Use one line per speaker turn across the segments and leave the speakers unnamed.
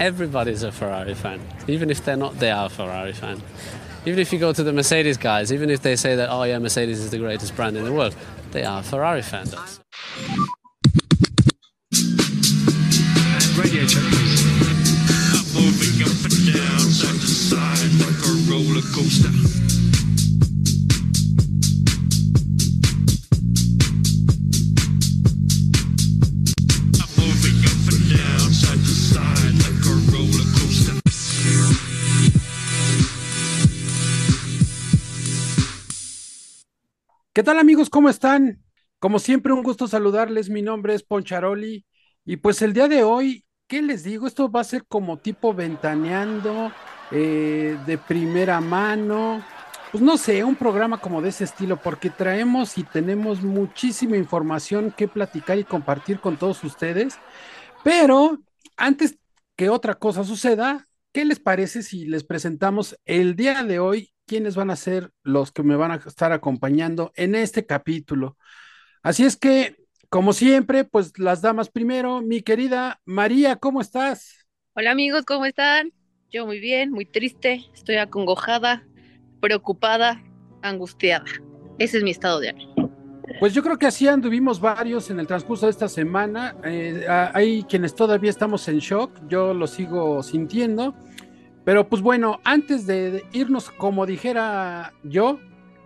everybody's a Ferrari fan. Even if they're not, they are a Ferrari fan. Even if you go to the Mercedes guys, even if they say that, oh yeah, Mercedes is the greatest brand in the world, they are Ferrari fans.
And radio check, please.
moving up and down, side to side, like a roller coaster.
¿Qué tal amigos? ¿Cómo están? Como siempre, un gusto saludarles. Mi nombre es Poncharoli y pues el día de hoy, ¿qué les digo? Esto va a ser como tipo ventaneando, eh, de primera mano, pues no sé, un programa como de ese estilo, porque traemos y tenemos muchísima información que platicar y compartir con todos ustedes. Pero antes que otra cosa suceda, ¿qué les parece si les presentamos el día de hoy quiénes van a ser los que me van a estar acompañando en este capítulo? Así es que, como siempre, pues las damas primero. Mi querida María, ¿cómo estás?
Hola amigos, ¿cómo están? Yo muy bien, muy triste, estoy acongojada, preocupada, angustiada. Ese es mi estado de ánimo.
Pues yo creo que así anduvimos varios en el transcurso de esta semana. Eh, hay quienes todavía estamos en shock, yo lo sigo sintiendo. Pero pues bueno, antes de irnos, como dijera yo,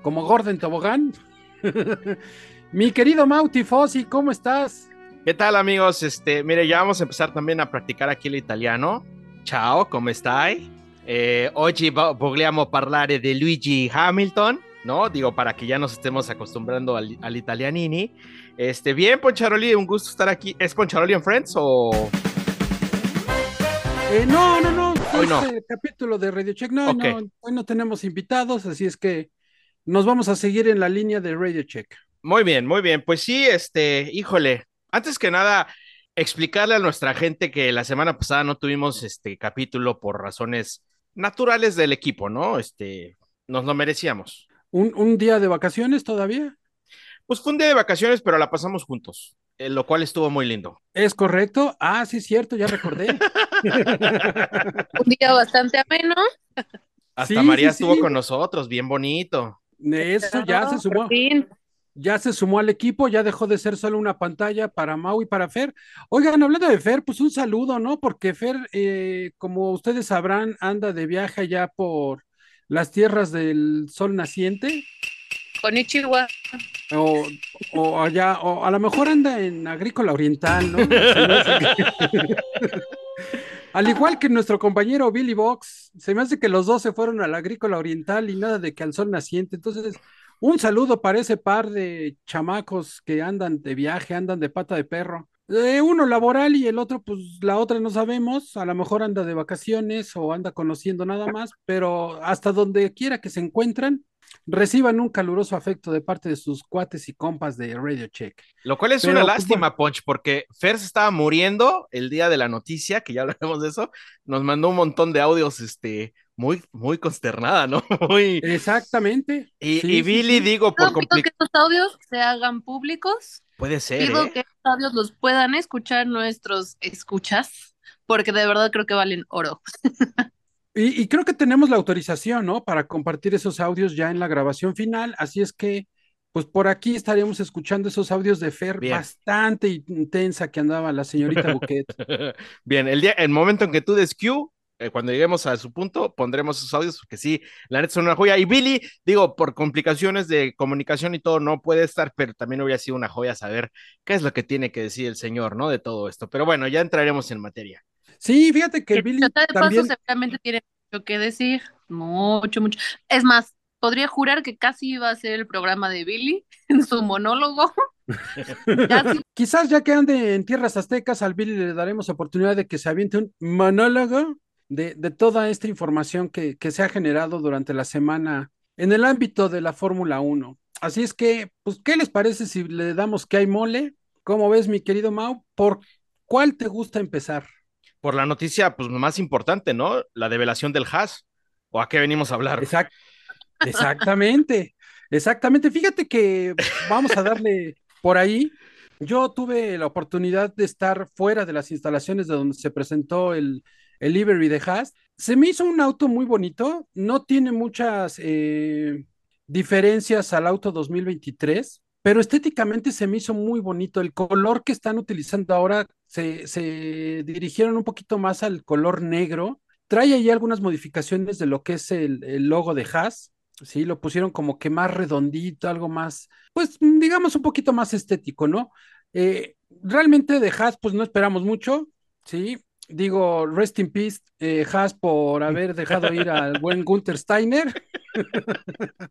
como Gordon Tobogán, mi querido Mauti Fossi, ¿cómo estás?
¿Qué tal amigos? Este, mire, ya vamos a empezar también a practicar aquí el italiano. Ciao, come stai? Eh, oggi vo- vogliamo parlare de Luigi Hamilton, ¿no? Digo, para que ya nos estemos acostumbrando al, al italianini. Este, bien, Poncharoli, un gusto estar aquí. ¿Es Poncharoli en Friends o...?
Eh, no, no, no,
Hoy no.
capítulo de Radio Check. No, no, hoy no tenemos invitados, así es que nos vamos a seguir en la línea de Radio Check.
Muy bien, muy bien. Pues sí, este, híjole, antes que nada, explicarle a nuestra gente que la semana pasada no tuvimos este capítulo por razones naturales del equipo, ¿no? Este, nos lo merecíamos.
¿Un, un día de vacaciones todavía?
Pues fue un día de vacaciones, pero la pasamos juntos, eh, lo cual estuvo muy lindo.
¿Es correcto? Ah, sí, cierto, ya recordé.
Un día bastante ameno.
Hasta
Sí,
María
sí,
estuvo
sí.
con nosotros, bien bonito.
Eso ya se
Por
sumó, ya se sumó al equipo, ya dejó de ser solo una pantalla para Mau y para Fer. Oigan, hablando de Fer, pues un saludo, ¿no? Porque Fer, eh, como ustedes sabrán, anda de viaje allá por las tierras del sol naciente.
Con Ichiwa.
O, o allá, o a lo mejor anda en Agrícola Oriental, ¿no? Al igual que nuestro compañero Billy Box, se me hace que los dos se fueron a la Agrícola Oriental y nada de que al sol naciente. Entonces, un saludo para ese par de chamacos que andan de viaje, andan de pata de perro. Eh, uno laboral y el otro, pues la otra no sabemos, a lo mejor anda de vacaciones o anda conociendo nada más, pero hasta donde quiera que se encuentran, reciban un caluroso afecto de parte de sus cuates y compas de Radio Check.
Lo cual es
Pero,
una
pues,
lástima, Ponch, porque Fer se estaba muriendo el día de la noticia, que ya hablaremos de eso. Nos mandó un montón de audios, este, muy, muy consternada, ¿no? Muy.
Exactamente.
Y,
Sí,
y
sí,
Billy,
sí.
digo, por
No pido que estos audios se hagan públicos.
Puede ser,
Pido
¿eh?
que estos audios los puedan escuchar nuestros escuchas, porque de verdad creo que valen oro.
Y, y creo que tenemos la autorización, ¿no? Para compartir esos audios ya en la grabación final. Así es que, pues por aquí estaríamos escuchando esos audios de Fer
Bien.
bastante intensa que andaba la señorita Bouquet.
Bien, el día, el momento en que tú des cue, eh, cuando lleguemos a su punto, pondremos esos audios, porque sí, la neta son una joya. Y Billy, digo, por complicaciones de comunicación y todo, no puede estar, pero también hubiera sido una joya saber qué es lo que tiene que decir el señor, ¿no? De todo esto. Pero bueno, ya entraremos en materia.
Sí, fíjate que
Que
Billy
de paso seguramente tiene mucho que decir, mucho, mucho. Es más, podría jurar que casi iba a ser el programa de Billy en su monólogo. Casi.
Quizás ya que ande en tierras aztecas, al Billy le daremos oportunidad de que se aviente un monólogo de, de toda esta información que, que se ha generado durante la semana en el ámbito de la Fórmula 1. Así es que, pues, ¿qué les parece si le damos que hay mole? ¿Cómo ves, mi querido Mau? ¿Por cuál te gusta empezar?
Por la noticia, pues más importante, ¿no? La develación del Haas. ¿O a qué venimos a hablar?
Exact- exactamente, exactamente. Fíjate que vamos a darle por ahí. Yo tuve la oportunidad de estar fuera de las instalaciones de donde se presentó el, el livery de Haas. Se me hizo un auto muy bonito, no tiene muchas eh, diferencias al auto 2023, pero estéticamente se me hizo muy bonito. El color que están utilizando ahora se, se dirigieron un poquito más al color negro. Trae ahí algunas modificaciones de lo que es el, el logo de Haas. Sí, lo pusieron como que más redondito, algo más, pues digamos un poquito más estético, ¿no? Eh, realmente de Haas, pues no esperamos mucho, ¿sí? Digo, rest in peace, eh, Haas, por haber dejado ir al buen Gunther Steiner.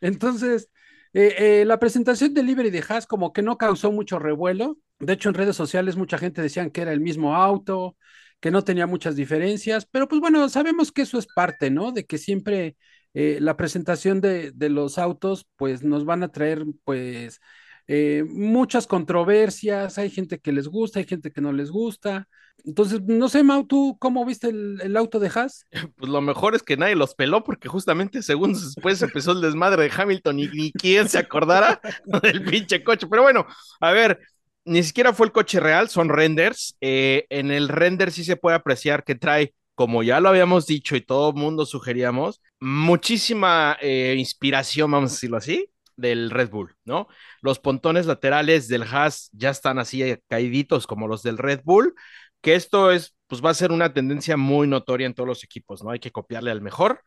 Entonces, eh, eh, la presentación del Livery de Haas como que no causó mucho revuelo. De hecho, en redes sociales mucha gente decían que era el mismo auto, que no tenía muchas diferencias, pero pues bueno, sabemos que eso es parte, ¿no? De que siempre eh, la presentación de, de los autos, pues nos van a traer, pues, eh, muchas controversias, hay gente que les gusta, hay gente que no les gusta. Entonces, no sé, Mau, ¿tú cómo viste el, el auto de Haas?
Pues lo mejor es que nadie los peló porque justamente segundos después empezó el desmadre de Hamilton y ni quién se acordara del pinche coche. Pero bueno, a ver, ni siquiera fue el coche real, son renders. Eh, en el render sí se puede apreciar que trae, como ya lo habíamos dicho y todo el mundo sugeríamos, muchísima eh, inspiración, vamos a decirlo así, del Red Bull, ¿no? Los pontones laterales del Haas ya están así eh, caíditos como los del Red Bull, que esto es, pues va a ser una tendencia muy notoria en todos los equipos, ¿no? Hay que copiarle al mejor,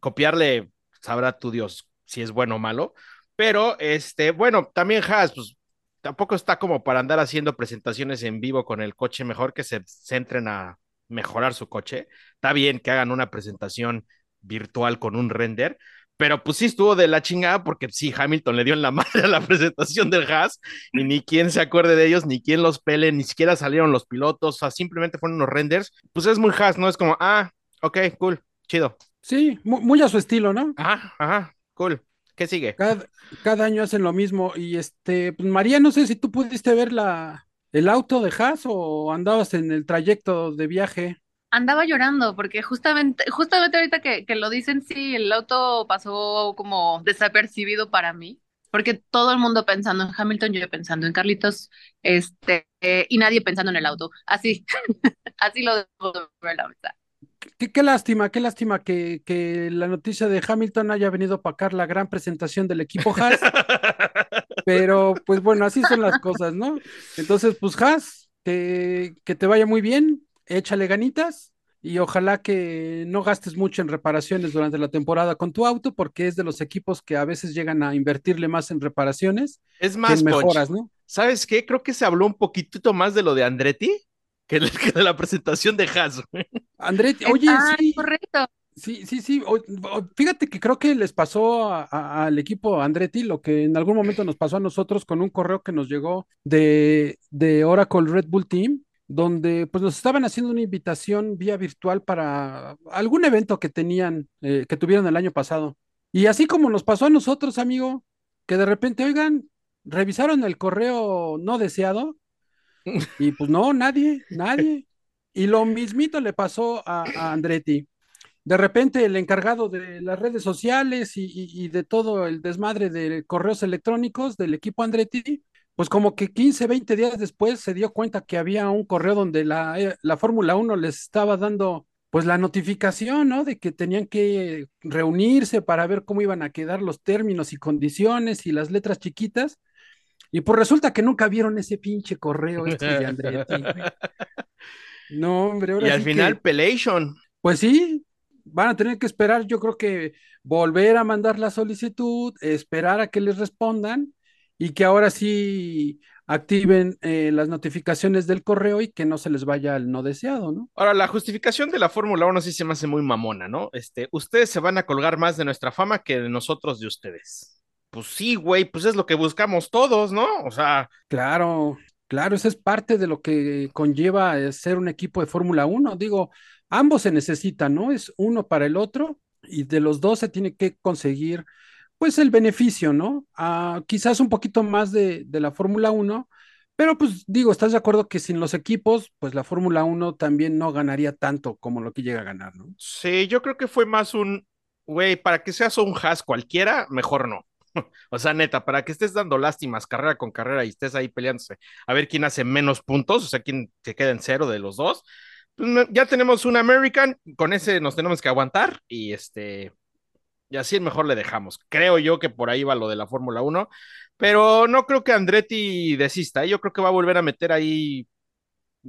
copiarle, sabrá tu Dios si es bueno o malo, pero este, bueno, también Haas, pues tampoco está como para andar haciendo presentaciones en vivo con el coche, mejor que se centren a mejorar su coche. Está bien que hagan una presentación virtual con un render, pero pues sí estuvo de la chingada porque sí, Hamilton le dio en la madre a la presentación del Haas y ni quien se acuerde de ellos, ni quien los pele, ni siquiera salieron los pilotos, o sea, simplemente fueron unos renders. Pues es muy Haas, ¿no? Es como, ah, ok, cool, chido.
Sí, mu- muy, a su estilo, ¿no?
Ajá, ajá, cool. ¿Qué sigue?
Cada, cada año hacen lo mismo. Y este, pues María, no sé si tú pudiste ver la, el auto de Haas o andabas en el trayecto de viaje.
Andaba llorando porque justamente, justamente ahorita que, que lo dicen, sí, el auto pasó como desapercibido para mí, porque todo el mundo pensando en Hamilton, yo pensando en Carlitos, este, eh, y nadie pensando en el auto. Así, así lo debo de ver la verdad.
Qué, qué lástima, qué lástima que, que la noticia de Hamilton haya venido a opacar la gran presentación del equipo Haas, pero pues bueno, así son las cosas, ¿no? Entonces, pues Haas, que, que te vaya muy bien, échale ganitas y ojalá que no gastes mucho en reparaciones durante la temporada con tu auto, porque es de los equipos que a veces llegan a invertirle más en reparaciones
Es
que
más,
en mejoras, ¿no?
¿sabes qué? Creo que se habló un poquitito más de lo de Andretti que de la presentación de Haas.
Andretti, oye,
Ah,
sí,
correcto.
Sí, sí, sí. O- o- fíjate que creo que les pasó a- a- al equipo Andretti lo que en algún momento nos pasó a nosotros con un correo que nos llegó de, de Oracle Red Bull Team, donde pues nos estaban haciendo una invitación vía virtual para algún evento que tenían, eh, que tuvieron el año pasado. Y así como nos pasó a nosotros, amigo, que de repente, oigan, revisaron el correo no deseado y pues no, nadie, nadie. Y lo mismito le pasó a, a Andretti. De repente el encargado de las redes sociales y, y- y de todo el desmadre de correos electrónicos del equipo Andretti, pues como que 15, 20 días después se dio cuenta que había un correo donde la, eh, la Fórmula 1 les estaba dando pues la notificación, ¿no? De que tenían que reunirse para ver cómo iban a quedar los términos y condiciones y las letras chiquitas. Y pues resulta que nunca vieron ese pinche correo este de Andretti. No, hombre, ahora
Y al
sí que-
final, Pelation.
pues sí, van a tener que esperar, yo creo que volver a mandar la solicitud, esperar a que les respondan y que ahora sí activen eh, las notificaciones del correo y que no se les vaya al no deseado, ¿no?
Ahora, la justificación de la Fórmula 1 sí se me hace muy mamona, ¿no? Este, ustedes se van a colgar más de nuestra fama que de nosotros de ustedes. Pues sí, güey, pues es lo que buscamos todos, ¿no? O sea,
Claro, claro, esa es parte de lo que conlleva eh, ser un equipo de Fórmula 1. Digo, ambos se necesitan, ¿no? Es uno para el otro y de los dos se tiene que conseguir, pues, el beneficio, ¿no? Ah, quizás un poquito más de, de la Fórmula 1, pero pues digo, ¿estás de acuerdo que sin los equipos, pues la Fórmula 1 también no ganaría tanto como lo que llega a ganar, ¿no?
sí, yo creo que fue más un, güey, para que seas un has cualquiera, mejor no. O sea, neta, para que estés dando lástimas carrera con carrera y estés ahí peleándose a ver quién hace menos puntos, o sea, quién se queda en cero de los dos, pues, ya tenemos un American, con ese nos tenemos que aguantar y este, y así mejor le dejamos. Creo yo que por ahí va lo de la Fórmula 1, pero no creo que Andretti desista. ¿eh? Yo creo que va a volver a meter ahí,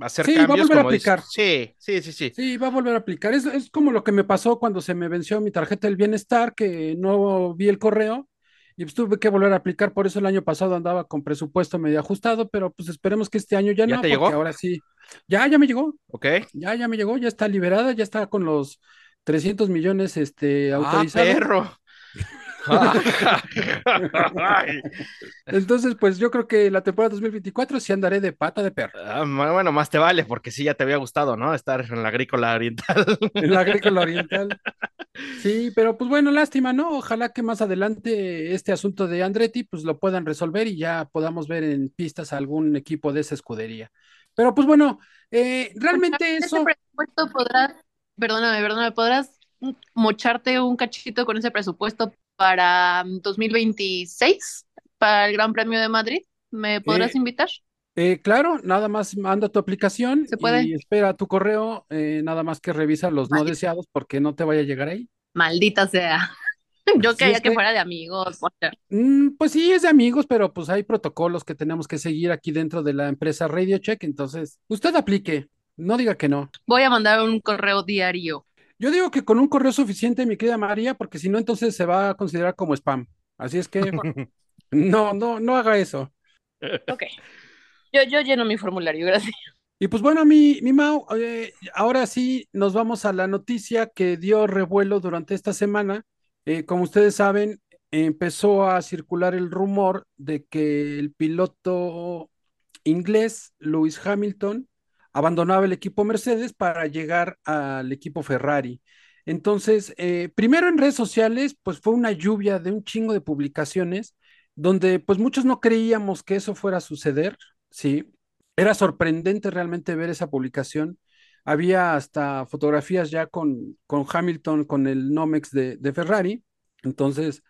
a hacer
Sí, va a
cambios.
volver a
como
aplicar.
Sí, sí, sí, sí.
Sí, va a volver a aplicar. Es, es como lo que me pasó cuando se me venció mi tarjeta del bienestar, que no vi el correo y pues tuve que volver a aplicar. Por eso el año pasado andaba con presupuesto medio ajustado, pero pues esperemos que este año ya,
¿Ya
no,
te
porque
llegó?
ahora sí. Ya, ya me llegó,
Ok.
ya, ya me llegó, ya está liberada, ya está con los 300 millones este,
Ah,
autorizados.
perro. Ay.
Entonces, pues yo creo que la temporada 2024 sí andaré de pata de perro.
Ah, bueno, más te vale, porque sí ya te había gustado, ¿no? Estar en la agrícola oriental.
En la agrícola oriental. Sí, pero pues bueno, lástima, ¿no? Ojalá que más adelante este asunto de Andretti pues lo puedan resolver y ya podamos ver en pistas a algún equipo de esa escudería. Pero pues bueno, eh, realmente
Ese
eso,
presupuesto podrás, perdóname, perdóname, podrás mm, mocharte un cachito con ese presupuesto para mm, 2026, para el Gran Premio de Madrid. ¿Me podrás
Eh,
invitar?
eh, claro, nada más manda tu aplicación
¿Se puede?
y espera tu correo, eh, nada más que revisa los no deseados porque no te vaya a llegar ahí.
Maldita sea. Yo quería que
que-
fuera de amigos.
Mm, pues sí, es de amigos, pero pues hay protocolos que tenemos que seguir aquí dentro de la empresa Radio Check, entonces usted aplique, no diga que no.
Voy a mandar un correo diario.
Yo digo que con un correo suficiente, mi querida María, porque si no, entonces se va a considerar como spam. Así es que no, no, no haga eso.
Ok. Yo, yo lleno mi formulario, gracias.
Y pues bueno, mi, mi Mau, eh, ahora sí nos vamos a la noticia que dio revuelo durante esta semana. Eh, como ustedes saben, empezó a circular el rumor de que el piloto inglés, Lewis Hamilton, abandonaba el equipo Mercedes para llegar al equipo Ferrari. Entonces, eh, primero en redes sociales, pues fue una lluvia de un chingo de publicaciones donde pues muchos no creíamos que eso fuera a suceder, ¿sí? Era sorprendente realmente ver esa publicación. Había hasta fotografías ya con, con Hamilton, con el Nomex de, de Ferrari. Entonces,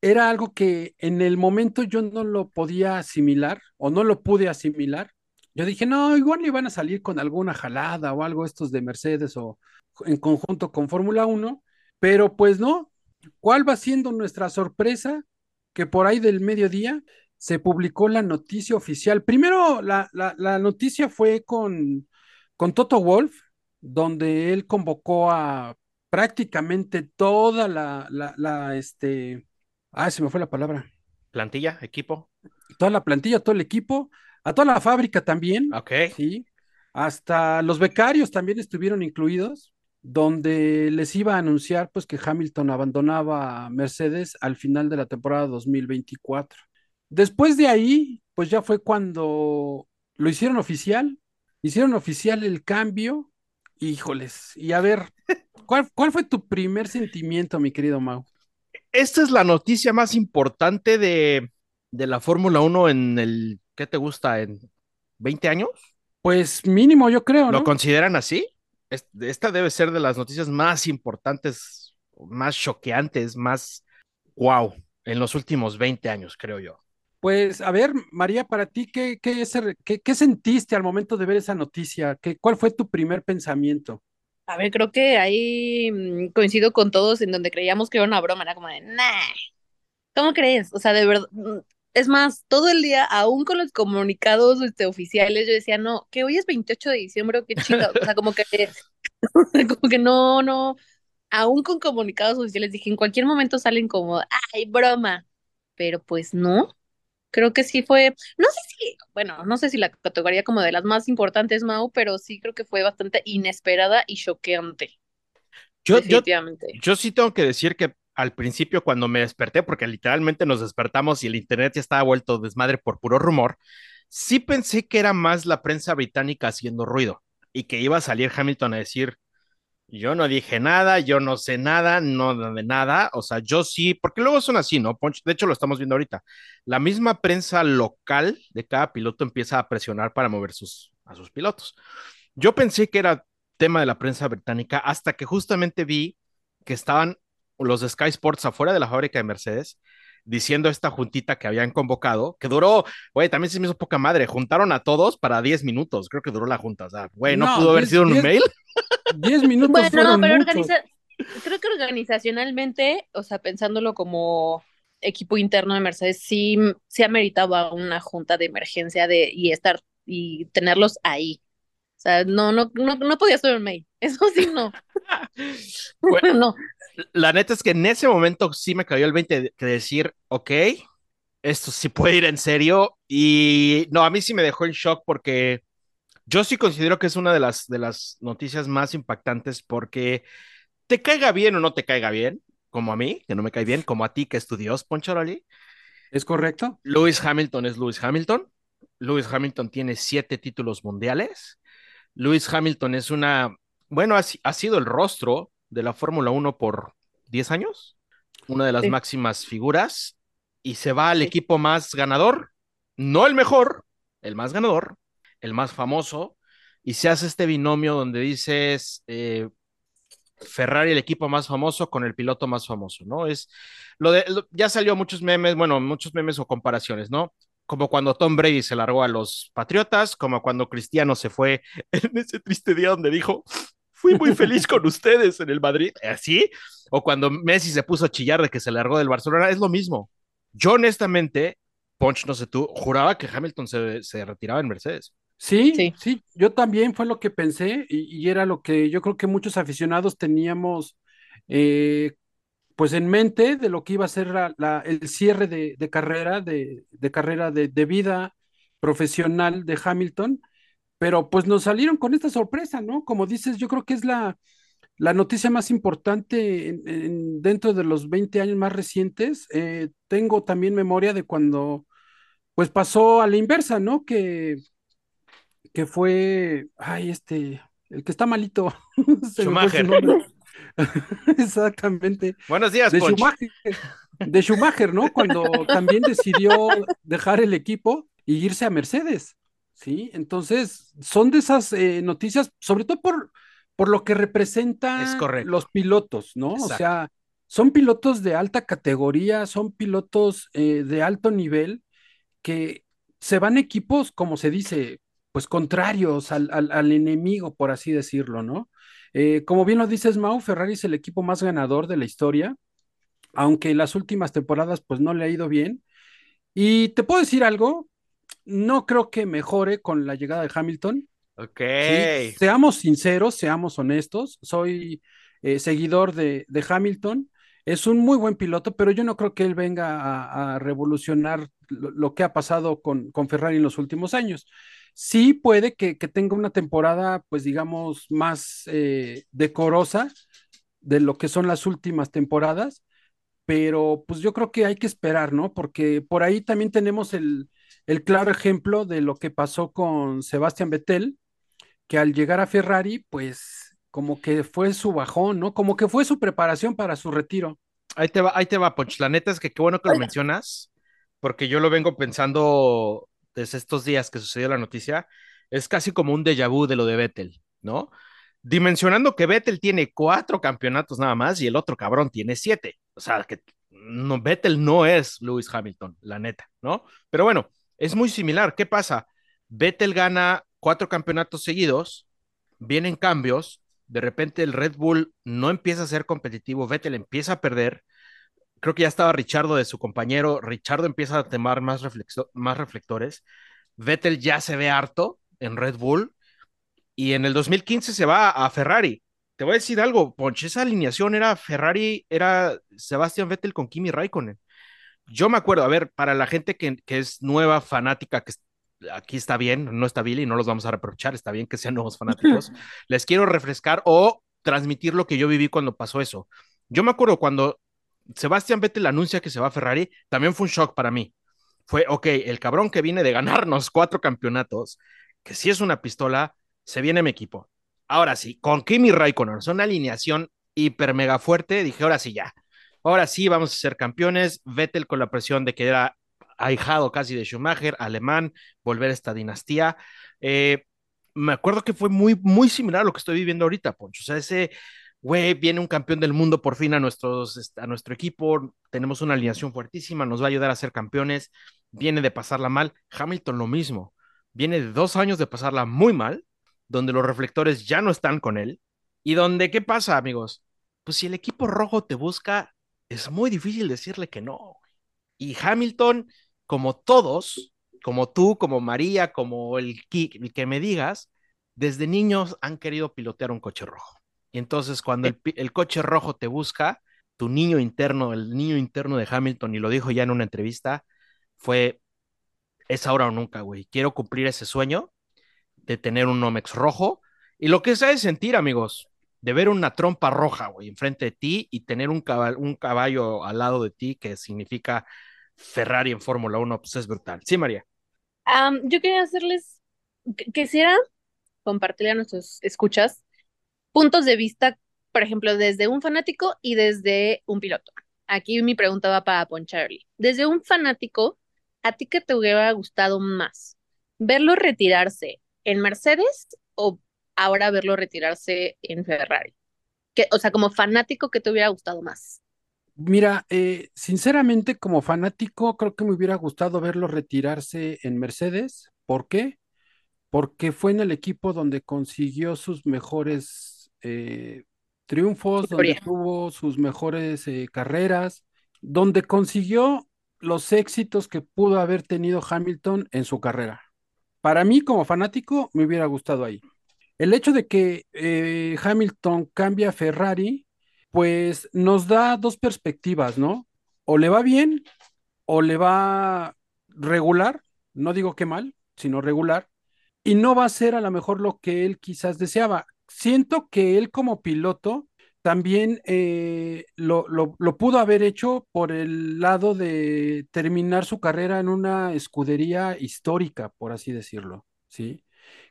era algo que en el momento yo no lo podía asimilar o no lo pude asimilar. Yo dije, no, igual le van a salir con alguna jalada o algo estos de Mercedes o en conjunto con Fórmula 1, pero pues no. ¿Cuál va siendo nuestra sorpresa? Que por ahí del mediodía se publicó la noticia oficial. Primero, la, la, la noticia fue con, con Toto Wolf, donde él convocó a prácticamente toda la, la, la, este, ah, se me fue la palabra,
Plantilla, equipo.
toda la plantilla, todo el equipo, a toda la fábrica también,
Ok.
sí, hasta los becarios también estuvieron incluidos, donde les iba a anunciar pues que Hamilton abandonaba a Mercedes al final de la temporada 2024. Después de ahí, pues ya fue cuando lo hicieron oficial, hicieron oficial el cambio, híjoles, y a ver, ¿cuál, cuál fue tu primer sentimiento, mi querido Mau?
Esta es la noticia más importante de, de la Fórmula 1 en el, ¿qué te gusta? ¿En 20 años?
Pues mínimo, yo creo,
¿Lo
¿no?
consideran así? Es- Esta debe ser de las noticias más importantes, más choqueantes, más wow, en los últimos 20 años, creo yo.
Pues, a ver, María, para ti, ¿qué, qué, es el- qué- qué sentiste al momento de ver esa noticia? ¿Qué, cuál fue tu primer pensamiento?
A ver, creo que ahí mm, coincido con todos en donde creíamos que era una broma, era como de, nah, ¿cómo crees? O sea, de verdad, mm, es más, todo el día, aún con los comunicados este, oficiales, yo decía, no, que hoy es 28 de diciembre, qué chido, o sea, como que, como que no, no, aún con comunicados oficiales dije, en cualquier momento salen como, ay, broma, pero pues no, creo que sí fue, no sé si, bueno, no sé si la categoría como de las más importantes, Mau, pero sí creo que fue bastante inesperada y choqueante,
Yo, yo, yo sí tengo que decir que al principio cuando me desperté, porque literalmente nos despertamos y el internet ya estaba vuelto desmadre por puro rumor, sí pensé que era más la prensa británica haciendo ruido y que iba a salir Hamilton a decir, yo no dije nada, yo no sé nada, no de nada, o sea, yo sí, porque luego son así, ¿no? De hecho, lo estamos viendo ahorita. La misma prensa local de cada piloto empieza a presionar para mover sus, a sus pilotos. Yo pensé que era tema de la prensa británica hasta que justamente vi que estaban los de Sky Sports afuera de la fábrica de Mercedes diciendo esta juntita que habían convocado, que duró, güey, también se me hizo poca madre, juntaron a todos para 10 minutos, creo que duró la junta, o sea, güey, no,
No,
pudo haber
10
sido un
10
mail.
10 minutos
Bueno,
fueron
pero organiza... creo que organizacionalmente, o sea, pensándolo como equipo interno de Mercedes, sí, sí ameritaba una junta de emergencia de, y estar y tenerlos ahí. O sea, no, no, no, no podía ser un mail. Eso sí, no.
Güey,
no.
La neta es que en ese momento sí me cayó el 20 de, de decir, ok, esto sí puede ir en serio. Y no, a mí sí me dejó en shock porque yo sí considero que es una de las, de las noticias más impactantes porque te caiga bien o no te caiga bien, como a mí, que no me cae bien, como a ti, que es tu Dios, Poncharoli.
¿Es correcto?
Lewis Hamilton es Lewis Hamilton. Lewis Hamilton tiene siete títulos mundiales. Lewis Hamilton es una, bueno, ha, ha sido el rostro de la Fórmula 1 por 10 años, una de las
Sí.
máximas figuras, y se va al
Sí.
equipo más ganador, no el mejor, el más ganador, el más famoso, y se hace este binomio donde dices eh, Ferrari el equipo más famoso con el piloto más famoso, ¿no? Es lo de, lo- ya salió muchos memes, bueno, muchos memes o comparaciones, ¿no? Como cuando Tom Brady se largó a los Patriotas, como cuando Cristiano se fue en ese triste día donde dijo, fui muy feliz con ustedes en el Madrid, así, o cuando Messi se puso a chillar de que se largó del Barcelona, es lo mismo. Yo honestamente, Ponch, no sé tú, juraba que Hamilton se, se retiraba en Mercedes.
Sí,
Sí.
sí, yo también fue lo que pensé y, y era lo que yo creo que muchos aficionados teníamos eh, pues en mente de lo que iba a ser la- la- el cierre de, de carrera, de, de carrera de, de vida profesional de Hamilton, pero pues nos salieron con esta sorpresa, ¿no? Como dices, yo creo que es la, la noticia más importante en- en- dentro de los 20 años más recientes. Eh, tengo también memoria de cuando pues pasó a la inversa, ¿no? Que que fue, ay, este, el que está malito.
Schumacher.
Exactamente.
Buenos días,
De
Ponch.
Schumacher, de Schumacher, ¿no? Cuando también decidió dejar el equipo y irse a Mercedes, ¿sí? Entonces, son de esas eh, noticias, sobre todo por, por lo que
Es
representan los pilotos, ¿no? O sea, son pilotos de alta categoría, son pilotos eh, de alto nivel que se van equipos, como se dice, pues contrarios al, al- al enemigo, por así decirlo, ¿no? Eh, como bien lo dices, Mau, Ferrari es el equipo más ganador de la historia, aunque las últimas temporadas pues no le ha ido bien. Y te puedo decir algo, no creo que mejore con la llegada de Hamilton.
Ok.
Sí, seamos sinceros, seamos honestos. Soy eh, seguidor de, de Hamilton. Es un muy buen piloto, pero yo no creo que él venga a, a revolucionar lo, lo que ha pasado con, con Ferrari en los últimos años. Sí puede que, que tenga una temporada, pues digamos, más eh, decorosa de lo que son las últimas temporadas, pero pues yo creo que hay que esperar, ¿no? Porque por ahí también tenemos el, el claro ejemplo de lo que pasó con Sebastián Vettel, que al llegar a Ferrari, pues como que fue su bajón, ¿no? Como que fue su preparación para su retiro.
Ahí te va, ahí te va, Ponch. La neta es que qué bueno que lo mencionas, porque yo lo vengo pensando desde estos días que sucedió la noticia. Es casi como un déjà vu de lo de Vettel, ¿no? Dimensionando que Vettel tiene cuatro campeonatos nada más y el otro cabrón tiene siete. O sea, que no, Vettel no es Lewis Hamilton, la neta, ¿no? Pero bueno, es muy similar. ¿Qué pasa? Vettel gana cuatro campeonatos seguidos, vienen cambios, de repente el Red Bull no empieza a ser competitivo, Vettel empieza a perder. Creo que ya estaba Richardo de su compañero, Richardo empieza a tomar más, más reflectores, Vettel ya se ve harto en Red Bull y en el 2015 se va a Ferrari. Te voy a decir algo, Ponche, esa alineación era Ferrari, era Sebastián Vettel con Kimi Raikkonen. Yo me acuerdo, a ver, para la gente que, que es nueva, fanática, que aquí está bien, no está bien y no los vamos a reprochar, está bien que sean nuevos fanáticos. Les quiero refrescar o transmitir lo que yo viví cuando pasó eso. Yo me acuerdo cuando Sebastián Vettel anuncia que se va a Ferrari, también fue un shock para mí. Fue, ok, el cabrón que viene de ganarnos cuatro campeonatos, que sí es una pistola, se viene mi equipo. Ahora sí, con Kimi Raikkonen, una alineación hiper mega fuerte, dije, ahora sí ya. Ahora sí vamos a ser campeones. Vettel con la presión de que era ahijado casi de Schumacher, alemán, volver a esta dinastía. Eh, me acuerdo que fue muy, muy similar a lo que estoy viviendo ahorita, Poncho. O sea, ese güey, viene un campeón del mundo por fin a, nuestros, a nuestro equipo, tenemos una alineación fuertísima, nos va a ayudar a ser campeones, viene de pasarla mal. Hamilton lo mismo, viene de dos años de pasarla muy mal, donde los reflectores ya no están con él, y donde, ¿qué pasa, amigos? Pues si el equipo rojo te busca, es muy difícil decirle que no. Y Hamilton, como todos, como tú, como María, como el, el que me digas, desde niños han querido pilotear un coche rojo. Y entonces cuando el, coche rojo te busca, tu niño interno, el niño interno de Hamilton, y lo dijo ya en una entrevista, fue, es ahora o nunca, güey. Quiero cumplir ese sueño de tener un Nomex rojo. Y lo que de sentir, amigos, de ver una trompa roja, güey, enfrente de ti y tener un caballo, un caballo al lado de ti, que significa Ferrari en Fórmula 1, pues es brutal. Sí, María.
Yo quería hacerles, qu- quisiera compartirle a nuestros escuchas puntos de vista, por ejemplo, desde un fanático y desde un piloto. Aquí mi pregunta va para Poncharly. Desde un fanático, ¿a ti qué te hubiera gustado más? ¿Verlo retirarse en Mercedes o ahora verlo retirarse en Ferrari? Que, o sea, como fanático, ¿qué te hubiera gustado más?
Mira, eh, sinceramente, como fanático, creo que me hubiera gustado verlo retirarse en Mercedes. ¿Por qué? Porque fue en el equipo donde consiguió sus mejores eh, triunfos, donde tuvo sus mejores eh, carreras, donde consiguió los éxitos que pudo haber tenido Hamilton en su carrera. Para mí, como fanático, me hubiera gustado ahí. El hecho de que eh, Hamilton cambie a Ferrari, pues nos da dos perspectivas, ¿no? O le va bien o le va regular, no digo que mal, sino regular, y no va a ser a lo mejor lo que él quizás deseaba. Siento que él como piloto también eh, lo pudo haber hecho por el lado de terminar su carrera en una escudería histórica, por así decirlo, ¿sí?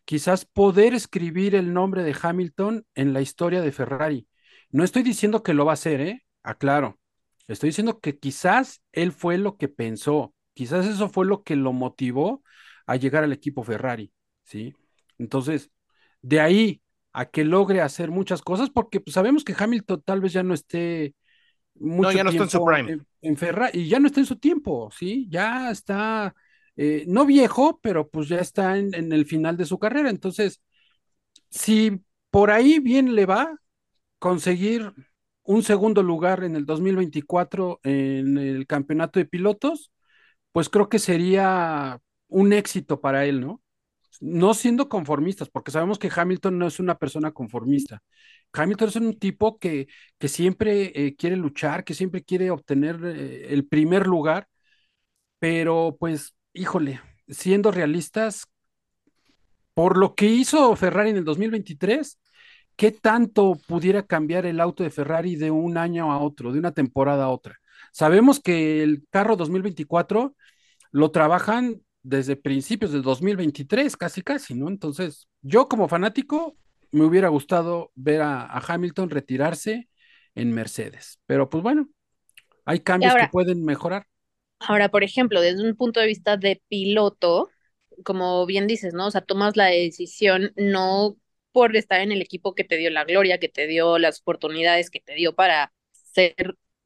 Quizás poder escribir el nombre de Hamilton en la historia de Ferrari. No estoy diciendo que lo va a hacer, ¿eh? Aclaro. Estoy diciendo que quizás él fue lo que pensó, quizás eso fue lo que lo motivó a llegar al equipo Ferrari, ¿sí? Entonces, de ahí a que logre hacer muchas cosas, porque pues, sabemos que Hamilton tal vez ya no esté mucho
ya no está en su prime.
en, en Ferrari, y ya no está en su tiempo, ¿sí? Ya está, eh, no viejo, pero pues ya está en, el final de su carrera. Entonces, si por ahí bien le va, conseguir un segundo lugar en el 2024 en el campeonato de pilotos, pues creo que sería un éxito para él, ¿no? No siendo conformistas, porque sabemos que Hamilton no es una persona conformista. Hamilton es un tipo que, que siempre eh, quiere luchar, que siempre quiere obtener eh, el primer lugar, pero pues, híjole, siendo realistas, por lo que hizo Ferrari en el 2023, ¿qué tanto pudiera cambiar el auto de Ferrari de un año a otro, de una temporada a otra? Sabemos que el carro 2024 lo trabajan desde principios del 2023, casi casi, ¿no? Entonces, yo como fanático me hubiera gustado ver a, a Hamilton retirarse en Mercedes, pero pues bueno, hay cambios que pueden mejorar.
Ahora, por ejemplo, desde un punto de vista de piloto, como bien dices, ¿no? O sea, tomas la decisión no por estar en el equipo que te dio la gloria, que te dio las oportunidades, que te dio para ser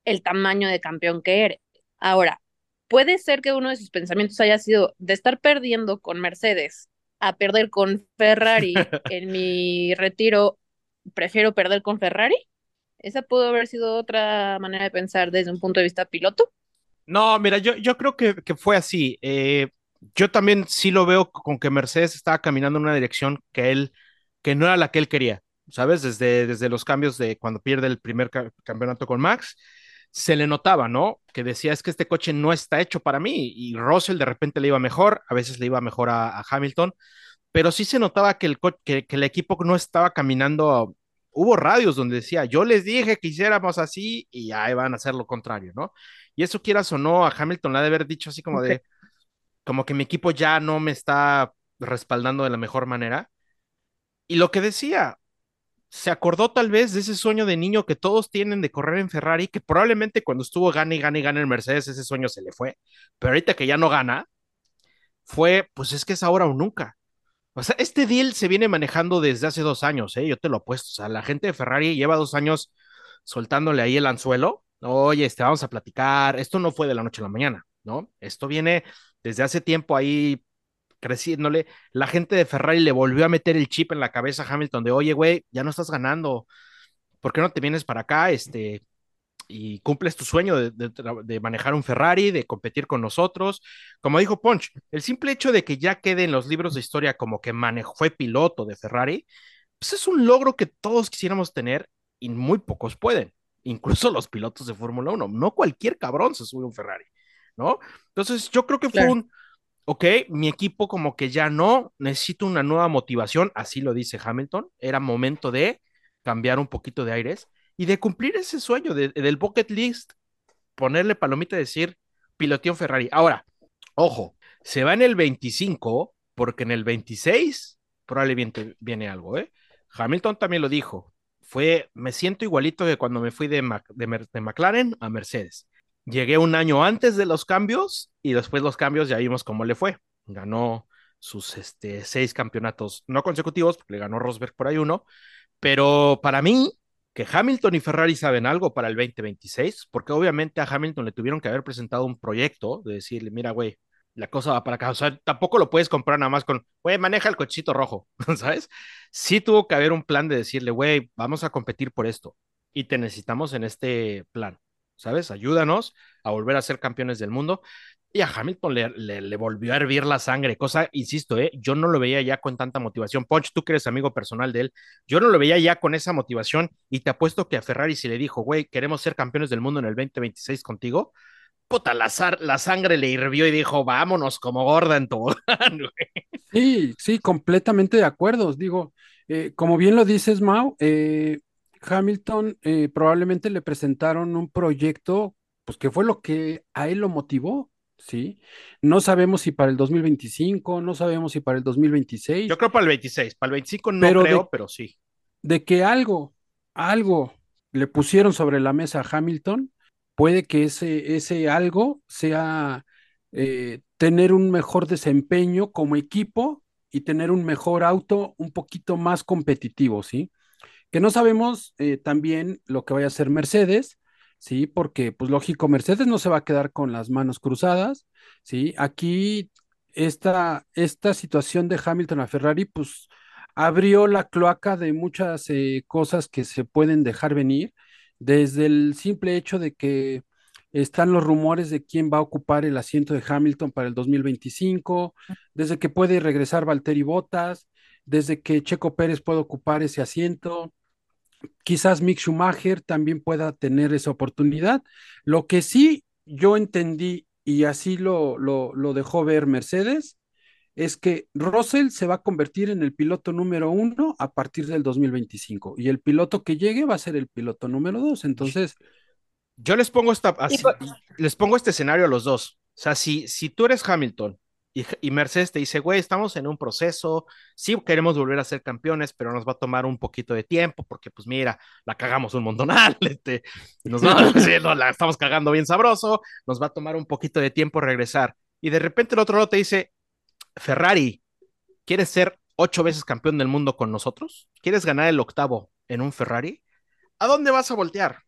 el tamaño de campeón que eres. Ahora, puede ser que uno de sus pensamientos haya sido de estar perdiendo con Mercedes a perder con Ferrari en mi retiro, prefiero perder con Ferrari. Esa pudo haber sido otra manera de pensar desde un punto de vista piloto.
No, mira, yo, yo creo que, que fue así. Eh, yo también sí lo veo con que Mercedes estaba caminando en una dirección que él, que no era la que él quería, ¿sabes? Desde, desde los cambios de cuando pierde el primer ca- campeonato con Max, se le notaba, ¿no? Que decía, es que este coche no está hecho para mí. Y Russell de repente le iba mejor, a veces le iba mejor a, Hamilton, pero sí se notaba que el, que, que el equipo no estaba caminando. Hubo radios donde decía, yo les dije que hiciéramos así y ahí van a hacer lo contrario, ¿no? Y eso quieras o no, a Hamilton le ha de haber dicho así como de, como que mi equipo ya no me está respaldando de la mejor manera. Y lo que decía, se acordó tal vez de ese sueño de niño que todos tienen de correr en Ferrari, que probablemente cuando estuvo gane y gane y gane en Mercedes, ese sueño se le fue. Pero ahorita que ya no gana, fue, pues es que es ahora o nunca. O sea, este deal se viene manejando desde hace dos años, ¿eh? Yo te lo apuesto. O sea, la gente de Ferrari lleva dos años soltándole ahí el anzuelo. Oye, este, vamos a platicar. Esto no fue de la noche a la mañana, ¿no? Esto viene desde hace tiempo ahí creciéndole. La gente de Ferrari le volvió a meter el chip en la cabeza a Hamilton de, oye, güey, ya no estás ganando. ¿Por qué no te vienes para acá? Este, y cumples tu sueño de, de, de, manejar un Ferrari, de competir con nosotros. Como dijo Punch, el simple hecho de que ya quede en los libros de historia como que manejó, fue piloto de Ferrari, pues es un logro que todos quisiéramos tener y muy pocos pueden, incluso los pilotos de Fórmula 1. No cualquier cabrón se sube a un Ferrari, ¿no? Entonces yo creo que fue claro. un, ok, mi equipo como que ya no, necesito una nueva motivación, así lo dice Hamilton, era momento de cambiar un poquito de aires y de cumplir ese sueño de, del bucket list, ponerle palomita y decir piloteo Ferrari. Ahora, ojo, se va en el 25 porque en el 26 probablemente viene algo, ¿eh? Hamilton también lo dijo. Fue, me siento igualito que cuando me fui de, de McLaren a Mercedes. Llegué un año antes de los cambios y después los cambios ya vimos cómo le fue. Ganó sus este, seis campeonatos no consecutivos, porque le ganó Rosberg por ahí uno, pero para mí que Hamilton y Ferrari saben algo para el 2026, porque obviamente a Hamilton le tuvieron que haber presentado un proyecto de decirle, mira, güey, la cosa va para acá. O sea, tampoco lo puedes comprar nada más con, güey, maneja el cochito rojo, ¿sabes? Sí tuvo que haber un plan de decirle, güey, vamos a competir por esto y te necesitamos en este plan, ¿sabes? Ayúdanos a volver a ser campeones del mundo. Y a Hamilton le, volvió a hervir la sangre, cosa, insisto, ¿eh? yo no lo veía ya con tanta motivación. Ponch, tú que eres amigo personal de él, yo no lo veía ya con esa motivación y te apuesto que a Ferrari si le dijo, güey, queremos ser campeones del mundo en el 2026 contigo, puta, la, la sangre le hirvió y dijo, vámonos como gorda en tu
Sí, sí, completamente de acuerdo. Digo, eh, como bien lo dices, Mau, eh, Hamilton eh, probablemente le presentaron un proyecto, pues que fue lo que a él lo motivó ¿sí? No sabemos si para el 2025, no sabemos si para el 2026.
Yo creo para el 26, para el 25 no pero creo, de, pero sí.
De que algo, algo le pusieron sobre la mesa a Hamilton, puede que ese, ese algo sea eh, tener un mejor desempeño como equipo y tener un mejor auto un poquito más competitivo, ¿sí? Que no sabemos eh, también lo que vaya a hacer Mercedes, ¿sí? Porque, pues lógico, Mercedes no se va a quedar con las manos cruzadas, ¿sí? Aquí esta, esta situación de Hamilton a Ferrari, pues abrió la cloaca de muchas eh, cosas que se pueden dejar venir, desde el simple hecho de que están los rumores de quién va a ocupar el asiento de Hamilton para el 2025, desde que puede regresar Valtteri Bottas, desde que Checo Pérez puede ocupar ese asiento, quizás Mick Schumacher también pueda tener esa oportunidad. Lo que sí yo entendí y así lo, lo, lo, dejó ver Mercedes es que Russell se va a convertir en el piloto número uno a partir del 2025 y el piloto que llegue va a ser el piloto número dos. Entonces,
yo les pongo esta, así, les pongo este escenario a los dos. O sea, si, si tú eres Hamilton y, Mercedes te dice, güey, estamos en un proceso, sí queremos volver a ser campeones, pero nos va a tomar un poquito de tiempo, porque pues mira, la cagamos un montonal, este, nos va, sí, no, la estamos cagando bien sabroso, nos va a tomar un poquito de tiempo regresar. Y de repente el otro lado te dice, Ferrari, ¿quieres ser ocho veces campeón del mundo con nosotros? ¿Quieres ganar el octavo en un Ferrari? ¿A dónde vas a voltear?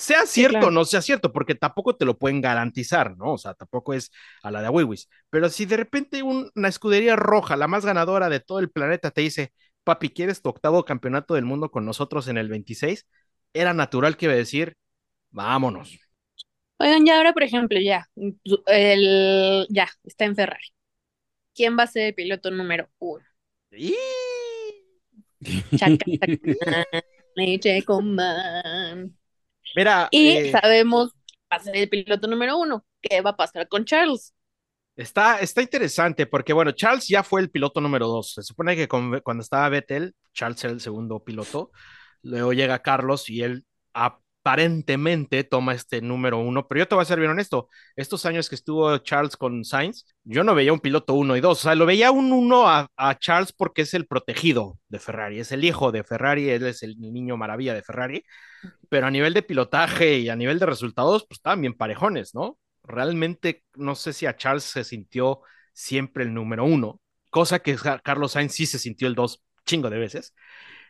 Sea cierto o sí, claro. no sea cierto, porque tampoco te lo pueden garantizar, ¿no? O sea, tampoco es a la de Wiwis. Pero si de repente un, una escudería roja, la más ganadora de todo el planeta, te dice, papi, ¿quieres tu octavo campeonato del mundo con nosotros en el 26? Era natural que iba a decir, vámonos.
Oigan, ya ahora, por ejemplo, ya, el, ya, está en Ferrari. ¿Quién va a ser el piloto número uno?
¡Y!
Chaca, chaca.
Mira,
y
eh,
sabemos va a ser el piloto número uno. ¿Qué va a pasar con Charles?
Está, está interesante porque, bueno, Charles ya fue el piloto número dos. Se supone que con, cuando estaba Vettel, Charles era el segundo piloto. Luego llega Carlos y él aparentemente toma este número uno. Pero yo te voy a ser bien honesto. Estos años que estuvo Charles con Sainz, yo no veía un piloto uno y dos. O sea, lo veía un uno a, a Charles porque es el protegido de Ferrari, es el hijo de Ferrari, él es el niño maravilla de Ferrari pero a nivel de pilotaje y a nivel de resultados, pues estaban bien parejones, ¿no? Realmente no sé si a Charles se sintió siempre el número uno. cosa que Ca- Carlos Sainz sí se sintió el 2 chingo de veces.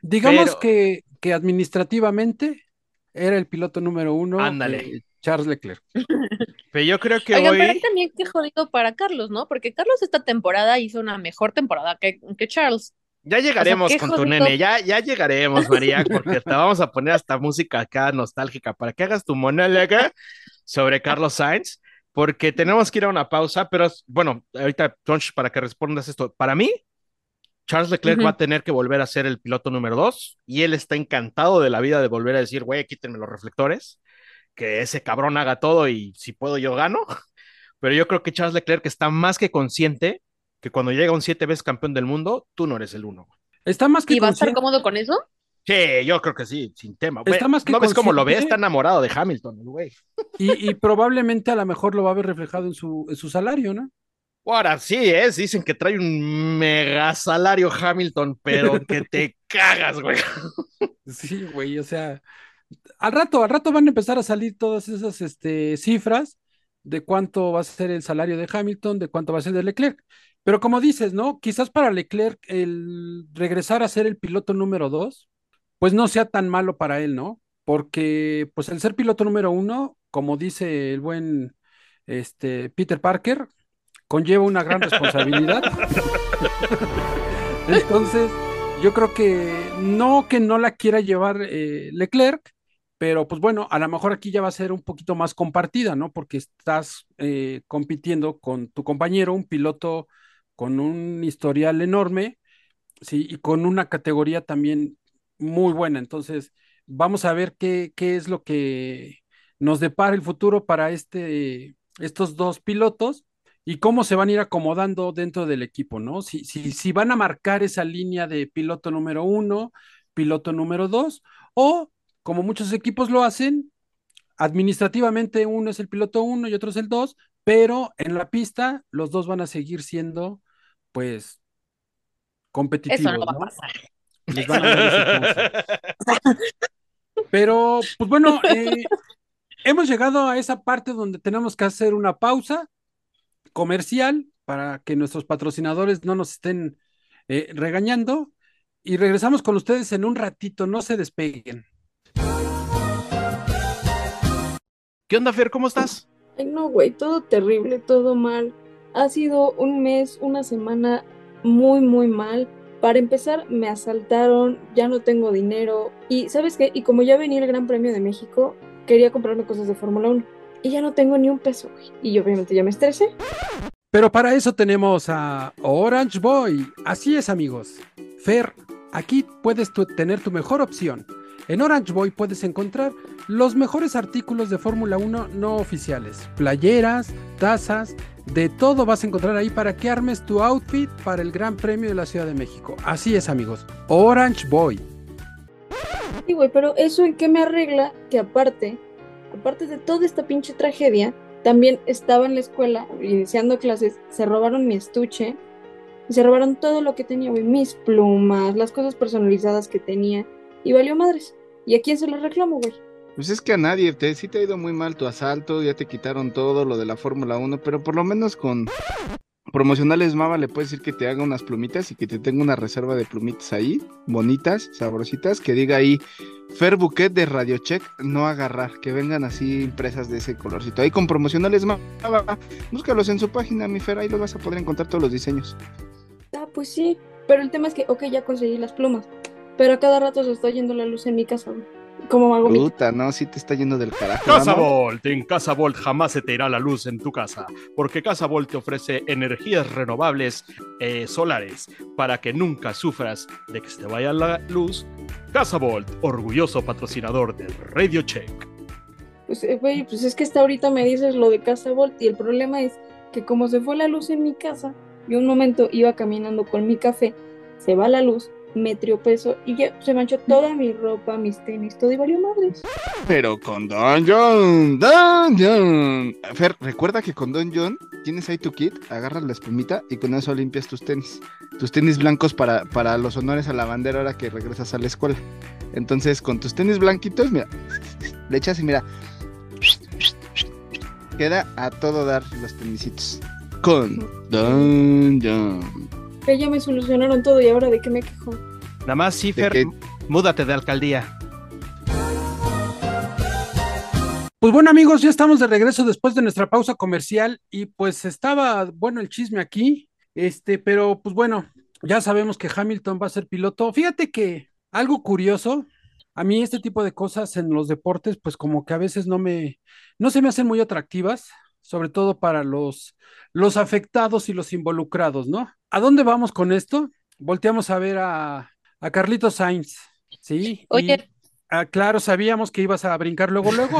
Digamos
Pero-
que, que administrativamente era el piloto número uno,
Ándale.
eh, Charles Leclerc.
Pero yo creo que
Oigan,
hoy...
pero también qué jodido para Carlos, ¿no? Porque Carlos esta temporada hizo una mejor temporada que, que Charles.
Ya llegaremos con tu nene, ya, ya llegaremos, María, porque te vamos a poner hasta música acá nostálgica para que hagas tu monólogo sobre Carlos Sainz, porque tenemos que ir a una pausa, pero bueno, ahorita, Tonch, para que respondas esto, para mí, Charles Leclerc va a tener que volver a ser el piloto número dos, y él está encantado de la vida de volver a decir, güey, quítenme los reflectores, que ese cabrón haga todo y si puedo yo gano, pero yo creo que Charles Leclerc está más que consciente que cuando llega un siete veces campeón del mundo, tú no eres el uno.
Está más que
¿Y va a estar cómodo con eso?
Sí, yo creo que sí, sin tema.
Está más que
¿No ves cómo lo ve? Está enamorado de Hamilton, el güey.
y, y probablemente a lo mejor lo va a ver reflejado en su, en su salario, ¿no?
Ahora sí, es, dicen que trae un mega salario Hamilton, pero que te cagas, güey.
Sí, güey, o sea, al rato, al rato van a empezar a salir todas esas este, cifras de cuánto va a ser el salario de Hamilton, de cuánto va a ser de Leclerc. Pero como dices, ¿no? Quizás para Leclerc el regresar a ser el piloto número dos, pues no sea tan malo para él, ¿no? Porque pues el ser piloto número uno, como dice el buen este, Peter Parker, conlleva una gran responsabilidad. Entonces, yo creo que no que no la quiera llevar eh, Leclerc, pero pues bueno, a lo mejor aquí ya va a ser un poquito más compartida, ¿no? Porque estás eh, compitiendo con tu compañero, un piloto con un historial enorme, sí, y con una categoría también muy buena. Entonces, vamos a ver qué, qué es lo que nos depara el futuro para este, estos dos pilotos y cómo se van a ir acomodando dentro del equipo, ¿no? Si, si, si van a marcar esa línea de piloto número uno, piloto número dos, o como muchos equipos lo hacen, administrativamente uno es el piloto uno y otro es el dos, pero en la pista los dos van a seguir siendo, pues, competitivos,
Eso no va a pasar.
Les van a. Pero, pues bueno, eh, hemos llegado a esa parte donde tenemos que hacer una pausa comercial para que nuestros patrocinadores no nos estén eh, regañando y regresamos con ustedes en un ratito, no se despeguen.
¿Qué onda, Fer? ¿Cómo estás?
Ay, no, güey, todo terrible, todo mal. Ha sido un mes, una semana muy, muy mal. Para empezar, me asaltaron, ya no tengo dinero. Y, ¿sabes qué? Y como ya venía el Gran Premio de México, quería comprarme cosas de Fórmula 1. Y ya no tengo ni un peso, güey. Y obviamente ya me estresé.
Pero para eso tenemos a Orange Boy. Así es, amigos. Fer, aquí puedes tu- tener tu mejor opción. En Orange Boy puedes encontrar los mejores artículos de Fórmula 1 no oficiales. Playeras, tazas, de todo vas a encontrar ahí para que armes tu outfit para el Gran Premio de la Ciudad de México. Así es, amigos. Orange Boy.
Y, güey, pero eso en qué me arregla que aparte, aparte de toda esta pinche tragedia, también estaba en la escuela iniciando clases, se robaron mi estuche y se robaron todo lo que tenía, güey, mis plumas, las cosas personalizadas que tenía y valió madres. ¿Y a quién se lo reclamo, güey?
Pues es que a nadie, te, sí te ha ido muy mal tu asalto, ya te quitaron todo lo de la Fórmula 1, pero por lo menos con promocionales Mava le puedes decir que te haga unas plumitas y que te tenga una reserva de plumitas ahí, bonitas, sabrositas, que diga ahí Fer Bouquet de Radio Check, no agarrar, que vengan así impresas de ese colorcito. Ahí con promocionales Mava, búscalos en su página, mi Fer, ahí los vas a poder encontrar todos los diseños.
Ah, pues sí, pero el tema es que, ok, ya conseguí las plumas, pero a cada rato se está yendo la luz en mi casa. ¿Cómo hago mi...
Puta, no, sí te está yendo del carajo.
Casa
¿no?
Volt, en Casa Volt jamás se te irá la luz en tu casa, porque Casa Volt te ofrece energías renovables eh, solares para que nunca sufras de que se te vaya la luz. Casa Volt, orgulloso patrocinador de Radio Check.
Pues, eh, güey, pues es que hasta ahorita me dices lo de Casa Volt y el problema es que como se fue la luz en mi casa, yo un momento iba caminando con mi café, se va la luz, me triopezo y ya se manchó toda mi ropa, mis tenis, todo y valió madres.
Pero con Don John, Don John. Fer, recuerda que con Don John tienes ahí tu kit, agarras la espumita y con eso limpias tus tenis. Tus tenis blancos para, para los honores a la bandera ahora que regresas a la escuela. Entonces, con tus tenis blanquitos, mira, le echas y mira. Queda a todo dar los tenisitos. Con Don John.
Que ya me solucionaron todo y ahora de qué me quejo.
Nada más, sí,
¿De
Fer,
qué?
múdate de alcaldía.
Pues bueno amigos, ya estamos de regreso después de nuestra pausa comercial y pues estaba bueno el chisme aquí, este, pero pues bueno, ya sabemos que Hamilton va a ser piloto. Fíjate que algo curioso, a mí este tipo de cosas en los deportes pues como que a veces no me, no se me hacen muy atractivas, sobre todo para los, los afectados y los involucrados, ¿no? ¿A dónde vamos con esto? Volteamos a ver a, a Carlitos Sainz, ¿sí?
Oye.
Y- Ah, claro, sabíamos que ibas a brincar luego, luego.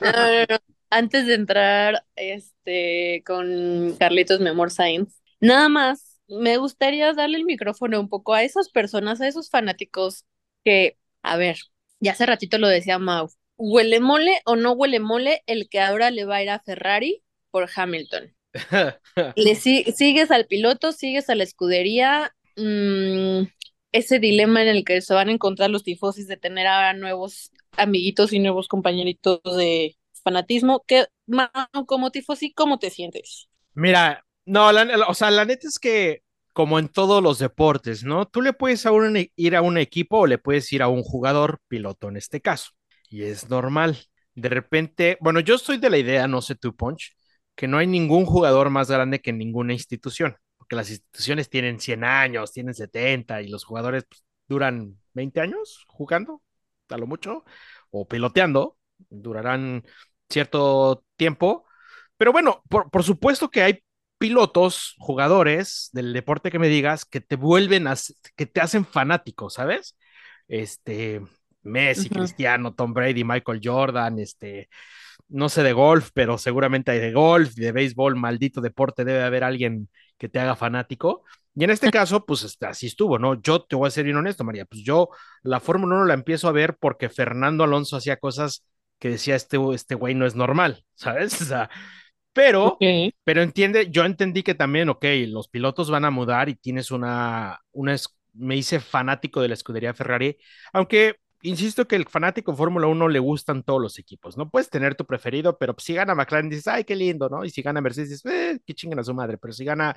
No, no. Antes de entrar este, con Carlitos Mi Amor Sainz, nada más me gustaría darle el micrófono un poco a esas personas, a esos fanáticos que, a ver, ya hace ratito lo decía Mau, ¿huele mole o no huele mole el que ahora le va a ir a Ferrari por Hamilton? Le si- sigues al piloto, sigues a la escudería, mm, ese dilema en el que se van a encontrar los tifosis de tener ahora nuevos amiguitos y nuevos compañeritos de fanatismo. ¿Qué, como tifosi, cómo te sientes?
Mira, no, la- o sea, la neta es que como en todos los deportes, ¿no? Tú le puedes a un e- ir a un equipo o le puedes ir a un jugador piloto en este caso. Y es normal. De repente, bueno, yo estoy de la idea, no sé tú, Punch, que no hay ningún jugador más grande que ninguna institución, porque las instituciones tienen 100 años, tienen 70 y los jugadores pues, duran 20 años jugando, a lo mucho, o piloteando, durarán cierto tiempo. Pero bueno, por, por supuesto que hay pilotos, jugadores del deporte que me digas, que te vuelven a, que te hacen fanático, ¿sabes? Este, Messi,
Ujú.
Cristiano, Tom Brady, Michael Jordan, este, no sé de golf, pero seguramente hay de golf, de béisbol, maldito deporte, debe haber alguien que te haga fanático. Y en este caso, pues este, así estuvo, ¿no? Yo te voy a ser bien honesto, María, pues yo la Fórmula 1 la empiezo a ver porque Fernando Alonso hacía cosas que decía este, este güey no es normal, ¿sabes? O sea, pero, pero entiende, yo entendí que también, ok, los pilotos van a mudar y tienes una, una, me hice fanático de la escudería Ferrari, aunque insisto que el fanático de Fórmula 1 le gustan todos los equipos, no puedes tener tu preferido, pero si gana McLaren dices, ay, qué lindo, ¿no? Y si gana Mercedes dices, eh, qué chingan a su madre, pero si gana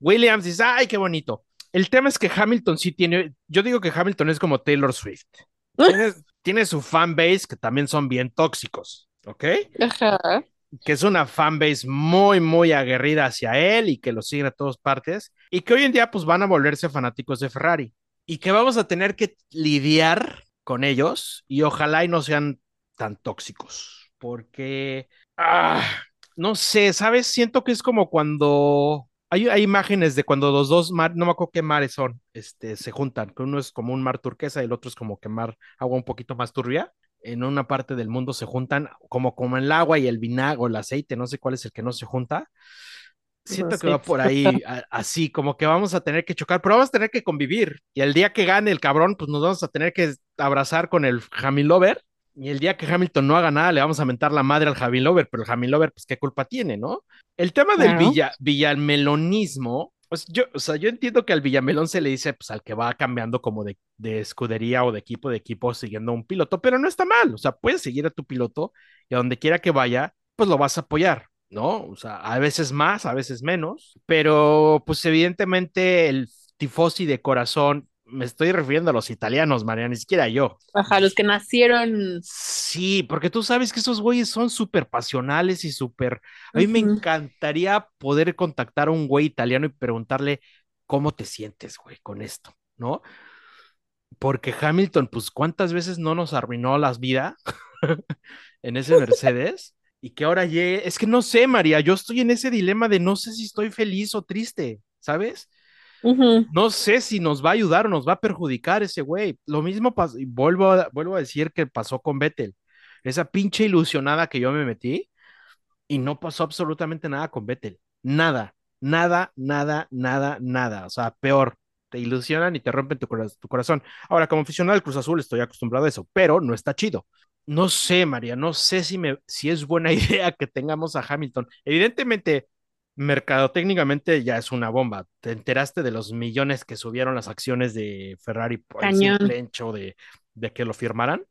Williams dices, ay, qué bonito. El tema es que Hamilton sí tiene, yo digo que Hamilton es como Taylor Swift. Tiene, tiene su fan base que también son bien tóxicos, ¿ok?
Ajá.
que es una fanbase muy, muy aguerrida hacia él y que lo siguen a todas partes y que hoy en día pues van a volverse fanáticos de Ferrari y que vamos a tener que lidiar con ellos y ojalá y no sean tan tóxicos porque, ah, no sé, ¿sabes? Siento que es como cuando hay, hay imágenes de cuando los dos mar, no me acuerdo qué mares son, este, se juntan, que uno es como un mar turquesa y el otro es como que mar, agua un poquito más turbia en una parte del mundo se juntan, como, como el agua y el vinagre el aceite, no sé cuál es el que no se junta. Siento que va por ahí a- así, como que vamos a tener que chocar, pero vamos a tener que convivir. Y el día que gane el cabrón, pues nos vamos a tener que abrazar con el Hamilover. Y el día que Hamilton no haga nada, le vamos a mentar la madre al Hamilover, pero el Hamilover, pues qué culpa tiene, ¿no? El tema del
Claro.
villa, villamelonismo, pues yo, o sea, yo entiendo que al villamelón se le dice pues al que va cambiando como de, de escudería o de equipo de equipo siguiendo a un piloto, pero no está mal, o sea, puedes seguir a tu piloto y a donde quiera que vaya, pues lo vas a apoyar, ¿no? O sea, a veces más, a veces menos, pero pues evidentemente el tifosi de corazón, me estoy refiriendo a los italianos, María, ni siquiera yo.
Ajá, los que nacieron.
Sí, porque tú sabes que esos güeyes son súper pasionales y súper... A mí me encantaría poder contactar a un güey italiano y preguntarle cómo te sientes, güey, con esto, ¿no? Porque Hamilton, pues, ¿cuántas veces no nos arruinó las vidas en ese Mercedes? Y que ahora llegue... Es que no sé, María, yo estoy en ese dilema de no sé si estoy feliz o triste, ¿sabes?
Ujú.
No sé si nos va a ayudar o nos va a perjudicar ese güey. Lo mismo pasó, y vuelvo a, vuelvo a decir que pasó con Vettel. Esa pinche ilusionada que yo me metí y no pasó absolutamente nada con Vettel. Nada, nada, nada, nada, nada. O sea, peor. Te ilusionan y te rompen tu, tu corazón. Ahora, como aficionado del Cruz Azul, estoy acostumbrado a eso, pero no está chido. No sé, María, no sé si, me, si es buena idea que tengamos a Hamilton. Evidentemente, mercadotécnicamente ya es una bomba. ¿Te enteraste de los millones que subieron las acciones de Ferrari por el simple hecho de, de que lo firmaran?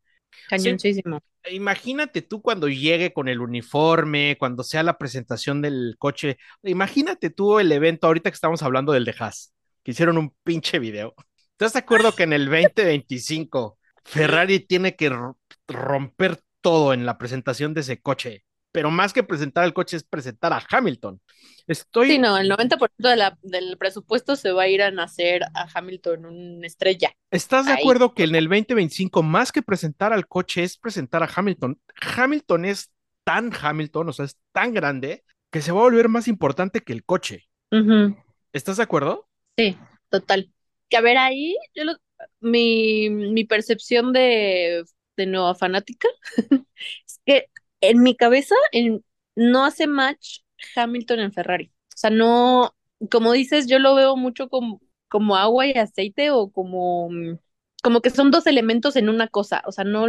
Cañoncísimo.
Imagínate tú cuando llegue con el uniforme, cuando sea la presentación del coche. Imagínate tú el evento, ahorita que estamos hablando del de Haas, que hicieron un pinche video. ¿Estás de acuerdo que en el 2025 Ferrari tiene que ro- romper todo en la presentación de ese coche? Pero más que presentar el coche es presentar a Hamilton. Estoy,
Sí, no, el 90% de la, del presupuesto se va a ir a nacer a Hamilton una estrella.
¿Estás de acuerdo que en el 2025 más que presentar al coche es presentar a Hamilton? Hamilton es tan Hamilton, o sea, es tan grande que se va a volver más importante que el coche. ¿Estás de acuerdo?
Sí, total. Que a ver, ahí, yo lo- mi, mi percepción de, de nueva fanática es que en mi cabeza en- no hace match Hamilton en Ferrari. O sea, no, como dices, yo lo veo mucho como, como agua y aceite o como, mm, como que son dos elementos en una cosa. O sea, no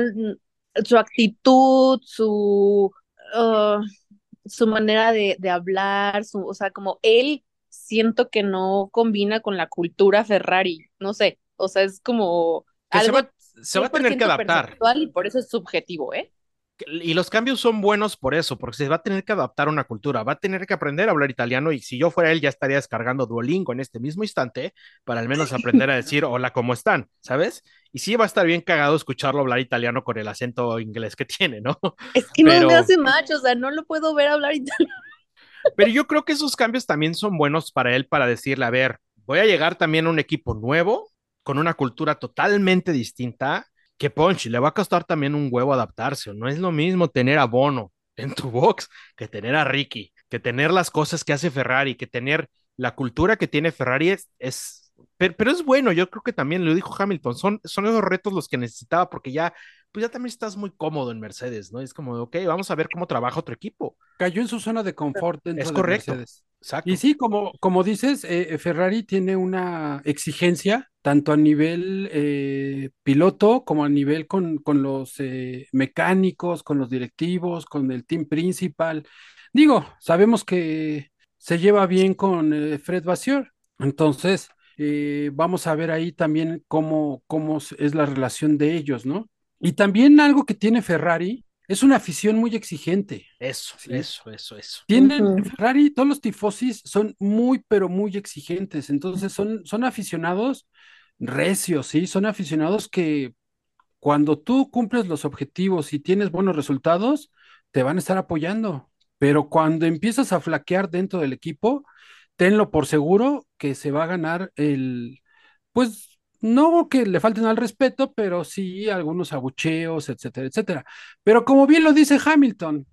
su actitud, su, ah, su manera de, de hablar, su, o sea, como él siento que no combina con la cultura Ferrari, no sé, o sea, es como
se va, se va a tener que
100%
adaptar.
y por eso es subjetivo, ¿eh?
Y los cambios son buenos por eso, porque se va a tener que adaptar a una cultura, va a tener que aprender a hablar italiano y si yo fuera él ya estaría descargando Duolingo en este mismo instante para al menos aprender a decir hola, ¿cómo están? ¿Sabes? Y sí va a estar bien cagado escucharlo hablar italiano con el acento inglés que tiene, ¿no?
Es que no me hace match, o sea, no lo puedo ver hablar italiano.
Pero yo creo que esos cambios también son buenos para él para decirle, a ver, voy a llegar también a un equipo nuevo, con una cultura totalmente distinta, que Ponchi le va a costar también un huevo adaptarse. No es lo mismo tener a Bono en tu box que tener a Ricky, que tener las cosas que hace Ferrari, que tener la cultura que tiene Ferrari es, pero, pero es bueno, yo creo que también lo dijo Hamilton, son, son esos retos los que necesitaba porque ya, pues ya también estás muy cómodo en Mercedes, ¿no? Es como, ok, vamos a ver cómo trabaja otro equipo.
Cayó en su zona de confort dentro
Es
de
correcto.
Mercedes.
Exacto.
Y sí, como, como dices, eh, Ferrari tiene una exigencia tanto a nivel eh, piloto como a nivel con, con los eh, mecánicos, con los directivos, con el team principal. Digo, sabemos que se lleva bien con eh, Fred Vasseur, entonces eh, vamos a ver ahí también cómo, cómo es la relación de ellos, ¿no? Y también algo que tiene Ferrari es una afición muy exigente.
Eso,
Sí.
eso, eso, eso.
Tienen. Ferrari, todos los tifosis son muy, pero muy exigentes. Entonces son, son aficionados recios, ¿sí? Son aficionados que cuando tú cumples los objetivos y tienes buenos resultados, te van a estar apoyando. Pero cuando empiezas a flaquear dentro del equipo, tenlo por seguro que se va a ganar el, pues, no que le falten al respeto, pero sí algunos abucheos, etcétera, etcétera. Pero como bien lo dice Hamilton,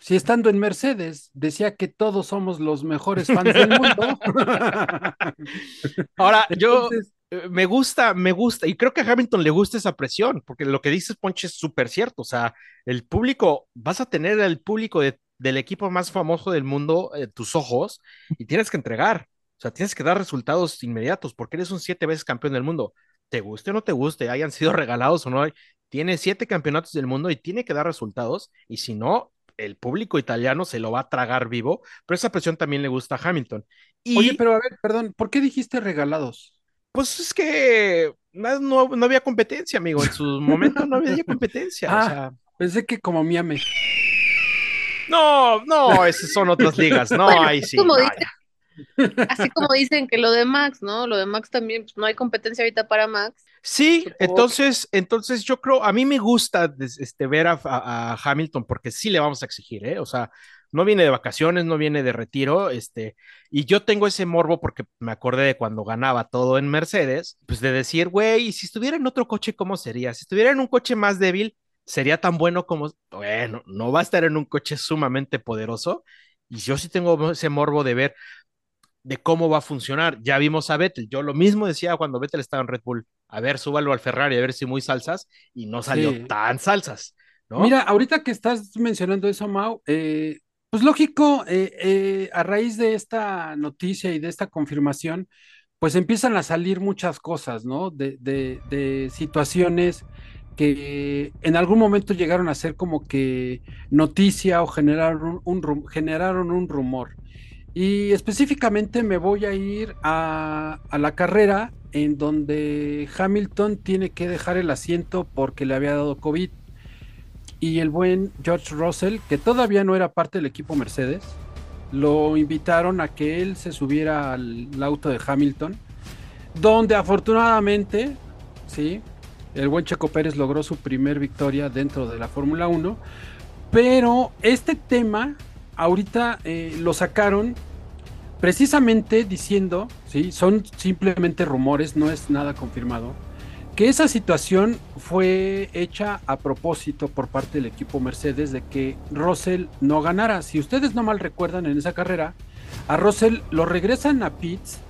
si estando en Mercedes decía que todos somos los mejores fans del mundo.
Ahora, yo
Entonces,
eh, me gusta, me gusta, y creo que a Hamilton le gusta esa presión, porque lo que dices, Ponche, es súper cierto. O sea, el público, vas a tener el público de- del equipo más famoso del mundo en tus ojos y tienes que entregar. O sea, tienes que dar resultados inmediatos, porque eres un siete veces campeón del mundo. Te guste o no te guste, hayan sido regalados o no, tiene siete campeonatos del mundo y tiene que dar resultados, y si no, el público italiano se lo va a tragar vivo, pero esa presión también le gusta a Hamilton. Y
oye, pero a ver, perdón, ¿por qué dijiste regalados?
pues es que no, no, no había competencia, amigo. En su momento no había competencia. o
Ah.
sea,
Pensé que como Miami.
no, no, esas son otras ligas. No,
Bueno,
ahí sí.
como
no,
dice-. Así como dicen que lo de Max, ¿no? Lo de Max también, pues no hay competencia ahorita para Max.
Sí,
Supongo
entonces, entonces yo creo, a mí me gusta este, ver a, a- a Hamilton porque sí le vamos a exigir, ¿eh? O sea, no viene de vacaciones, no viene de retiro, este, y yo tengo ese morbo porque me acordé de cuando ganaba todo en Mercedes, pues de decir, güey, y si estuviera en otro coche, ¿cómo sería? Si estuviera en un coche más débil, sería tan bueno como, bueno, no va a estar en un coche sumamente poderoso, y yo sí tengo ese morbo de ver de cómo va a funcionar. Ya vimos a Vettel, yo lo mismo decía cuando Vettel estaba en Red Bull, a ver, súbalo al Ferrari, a ver si muy salsas, y no salió
Sí.
tan salsas, ¿no?
Mira, ahorita que estás mencionando eso, Mau, eh, pues lógico, eh, eh, a raíz de esta noticia y de esta confirmación, pues empiezan a salir muchas cosas, ¿no? De, de, de situaciones que en algún momento llegaron a ser como que noticia o generaron un, generaron un rumor. Y específicamente me voy a ir a, la carrera en donde Hamilton tiene que dejar el asiento porque le había dado COVID. y el buen George Russell, que todavía no era parte del equipo Mercedes, lo invitaron a que él se subiera al auto de Hamilton, donde afortunadamente, sí, el buen Checo Pérez logró su primer victoria dentro de la Fórmula 1, pero este tema ahorita eh, lo sacaron precisamente diciendo, sí, son simplemente rumores, no es nada confirmado, que esa situación fue hecha a propósito por parte del equipo Mercedes de que Russell no ganara. Si ustedes no mal recuerdan en esa carrera, a Russell lo regresan a Pitts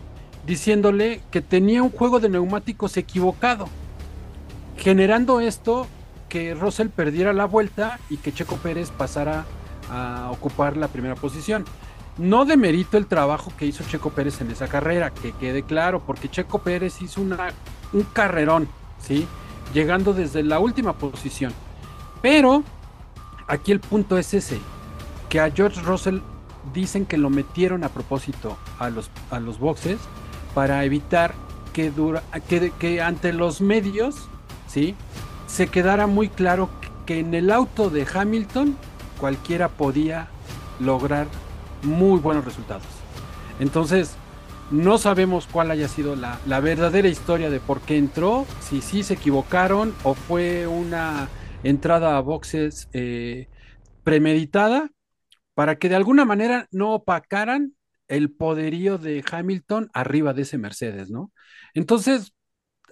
diciéndole que tenía un juego de neumáticos equivocado, generando esto que Russell perdiera la vuelta y que Checo Pérez pasara a ocupar la primera posición. No demerito el trabajo que hizo Checo Pérez en esa carrera, que quede claro, porque Checo Pérez hizo una, un carrerón, ¿sí? Llegando desde la última posición. Pero aquí el punto es ese, que a George Russell dicen que lo metieron a propósito a los, a los boxes para evitar que, dura, que, que ante los medios, ¿sí? Se quedara muy claro que en el auto de Hamilton cualquiera podía lograr muy buenos resultados. Entonces, no sabemos cuál haya sido la, la, verdadera historia de por qué entró, si sí se equivocaron o fue una entrada a boxes eh, premeditada para que de alguna manera no opacaran el poderío de Hamilton arriba de ese Mercedes, ¿no? Entonces,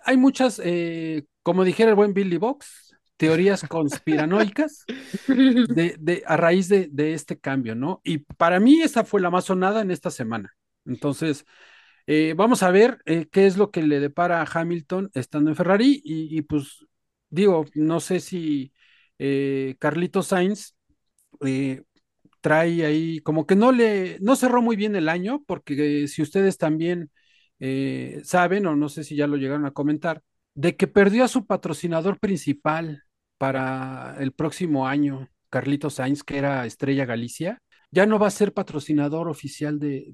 hay muchas, eh, como dijera el buen Billy Box, teorías conspiranoicas de, de, a raíz de, de, este cambio, ¿no? Y para mí esa fue la más sonada en esta semana. Entonces, eh, vamos a ver eh, qué es lo que le depara a Hamilton estando en Ferrari y, pues digo, no sé si eh, Carlito Sainz trae ahí, como que no le, no cerró muy bien el año, porque si ustedes también saben, o no sé si ya lo llegaron a comentar, de que perdió a su patrocinador principal para el próximo año, Carlito Sainz, que era Estrella Galicia, ya no va a ser patrocinador oficial de,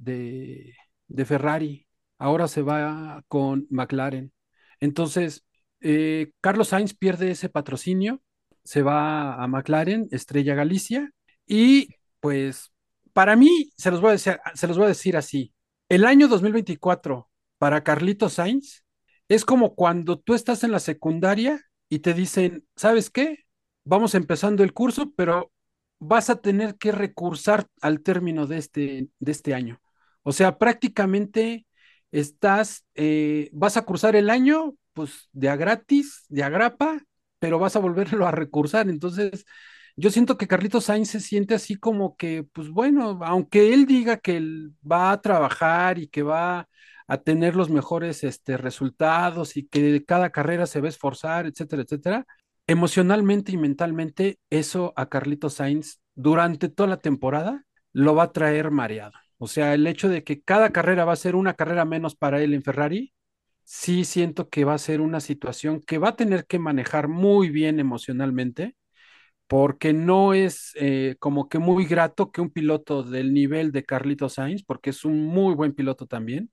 de, Ferrari, ahora se va con McLaren. Entonces, eh, Carlos Sainz pierde ese patrocinio, se va a McLaren, Estrella Galicia, y pues para mí, se los voy a decir, se los voy a decir así, el año 2024 para Carlito Sainz es como cuando tú estás en la secundaria y te dicen, ¿sabes qué? Vamos empezando el curso, pero vas a tener que recursar al término de este, de este año. O sea, prácticamente estás, eh, vas a cursar el año, pues de a gratis, de a grapa, pero vas a volverlo a recursar. Entonces, yo siento que Carlitos Sainz se siente así como que, pues bueno, aunque él diga que va a trabajar y que va a tener los mejores este, resultados y que cada carrera se va a esforzar, etcétera, etcétera, emocionalmente y mentalmente eso a Carlitos Sainz durante toda la temporada lo va a traer mareado. O sea, el hecho de que cada carrera va a ser una carrera menos para él en Ferrari, sí siento que va a ser una situación que va a tener que manejar muy bien emocionalmente, porque no es eh, como que muy grato que un piloto del nivel de Carlitos Sainz, porque es un muy buen piloto también,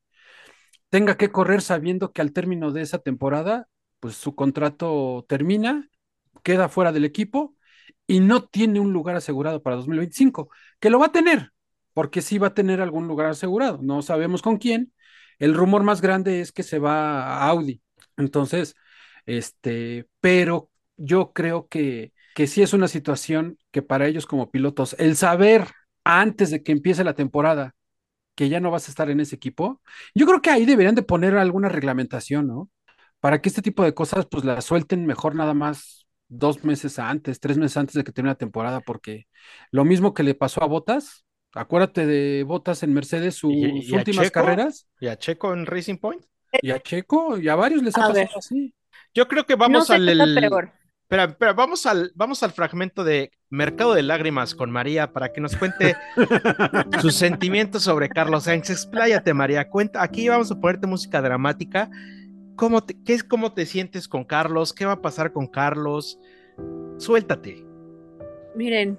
tenga que correr sabiendo que al término de esa temporada, pues su contrato termina, queda fuera del equipo y no tiene un lugar asegurado para 2025, que lo va a tener, porque sí va a tener algún lugar asegurado, no sabemos con quién. El rumor más grande es que se va a Audi. Entonces, este, pero yo creo que, que sí es una situación que para ellos como pilotos, el saber antes de que empiece la temporada que ya no vas a estar en ese equipo, yo creo que ahí deberían de poner alguna reglamentación, ¿no? Para que este tipo de cosas pues las suelten mejor nada más dos meses antes, tres meses antes de que termine la temporada, porque lo mismo que le pasó a Botas, acuérdate de Botas en Mercedes, sus
¿Y, y
últimas
Checo?
carreras,
¿Y a Checo en Racing Point?
y a Checo, y a varios les ha
A
pasado
ver.
así.
Yo creo que
no
vamos
sé
al...
qué está
el-
peor.
Espera, espera, vamos al, vamos al fragmento de Mercado de Lágrimas con María para que nos cuente sus sentimientos sobre Carlos Sainz. Expláyate, María. Cuenta, aquí vamos a ponerte música dramática. ¿Cómo te, qué es, ¿Cómo te sientes con Carlos? ¿Qué va a pasar con Carlos? Suéltate.
Miren,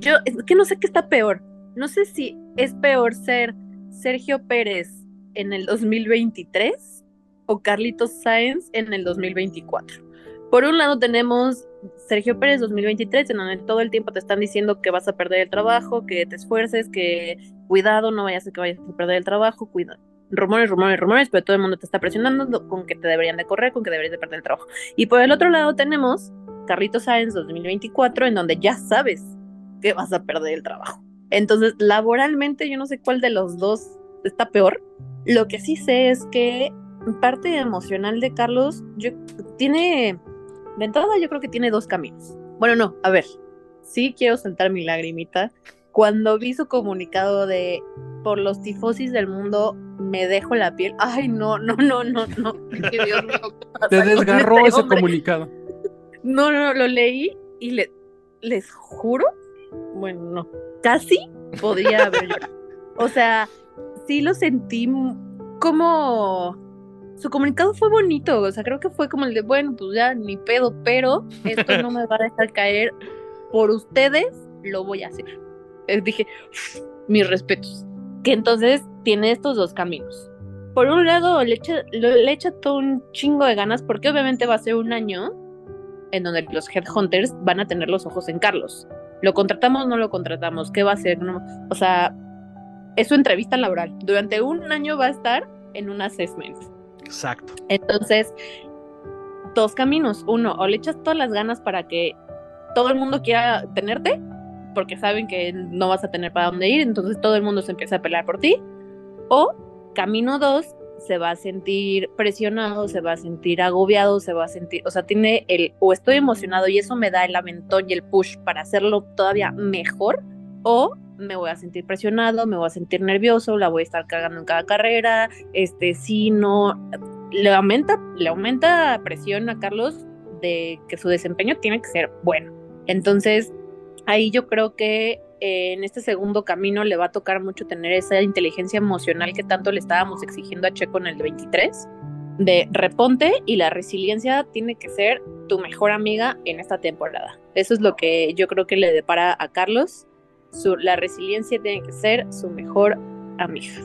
yo es que no sé qué está peor. No sé si es peor ser Sergio Pérez en el 2023 o Carlitos Sáenz en el 2024. Por un lado tenemos Sergio Pérez 2023, en donde todo el tiempo te están diciendo que vas a perder el trabajo, que te esfuerces, que cuidado, no vayas a que vayas a perder el trabajo, cuidado. Rumores, rumores, rumores, pero todo el mundo te está presionando con que te deberían de correr, con que deberías de perder el trabajo. Y por el otro lado tenemos Carlitos Sáenz 2024, en donde ya sabes que vas a perder el trabajo. Entonces, laboralmente yo no sé cuál de los dos está peor. Lo que sí sé es que parte emocional de Carlos yo, tiene, de entrada yo creo que tiene dos caminos. Bueno, no, a ver, sí quiero saltar mi lagrimita. Cuando vi su comunicado de por los tifosis del mundo me dejo la piel. Ay, no, no, no, no, no. Qué Dios mío, ¿qué pasa
Te desgarró
este
ese
hombre?
comunicado.
No, no, no, lo leí y le, les juro, bueno, no, casi podría haber llorado. O sea, sí lo sentí como... Su comunicado fue bonito, o sea, creo que fue como el de, bueno, pues ya ni pedo, pero esto no me va a dejar caer. Por ustedes lo voy a hacer. Eh, dije, mis respetos. Que entonces tiene estos dos caminos. Por un lado, le echa, le echa todo un chingo de ganas porque obviamente va a ser un año en donde los headhunters van a tener los ojos en Carlos. ¿Lo contratamos no lo contratamos? ¿Qué va a hacer? No, o sea, es su entrevista laboral. Durante un año va a estar en un assessment.
Exacto.
Entonces, dos caminos. Uno, o le echas todas las ganas para que todo el mundo quiera tenerte, porque saben que no vas a tener para dónde ir, entonces todo el mundo se empieza a pelear por ti. O camino dos, se va a sentir presionado, se va a sentir agobiado, se va a sentir, o sea, tiene el, o estoy emocionado y eso me da el aventón y el push para hacerlo todavía mejor, o me voy a sentir presionado, me voy a sentir nervioso, la voy a estar cagando en cada carrera, este, sí, no, le aumenta, le aumenta presión a Carlos de que su desempeño tiene que ser bueno. Entonces, ahí yo creo que eh, en este segundo camino le va a tocar mucho tener esa inteligencia emocional que tanto le estábamos exigiendo a Checo en el 23, de reponte y la resiliencia tiene que ser tu mejor amiga en esta temporada. Eso es lo que yo creo que le depara a Carlos. Su, la resiliencia tiene que ser su mejor amiga.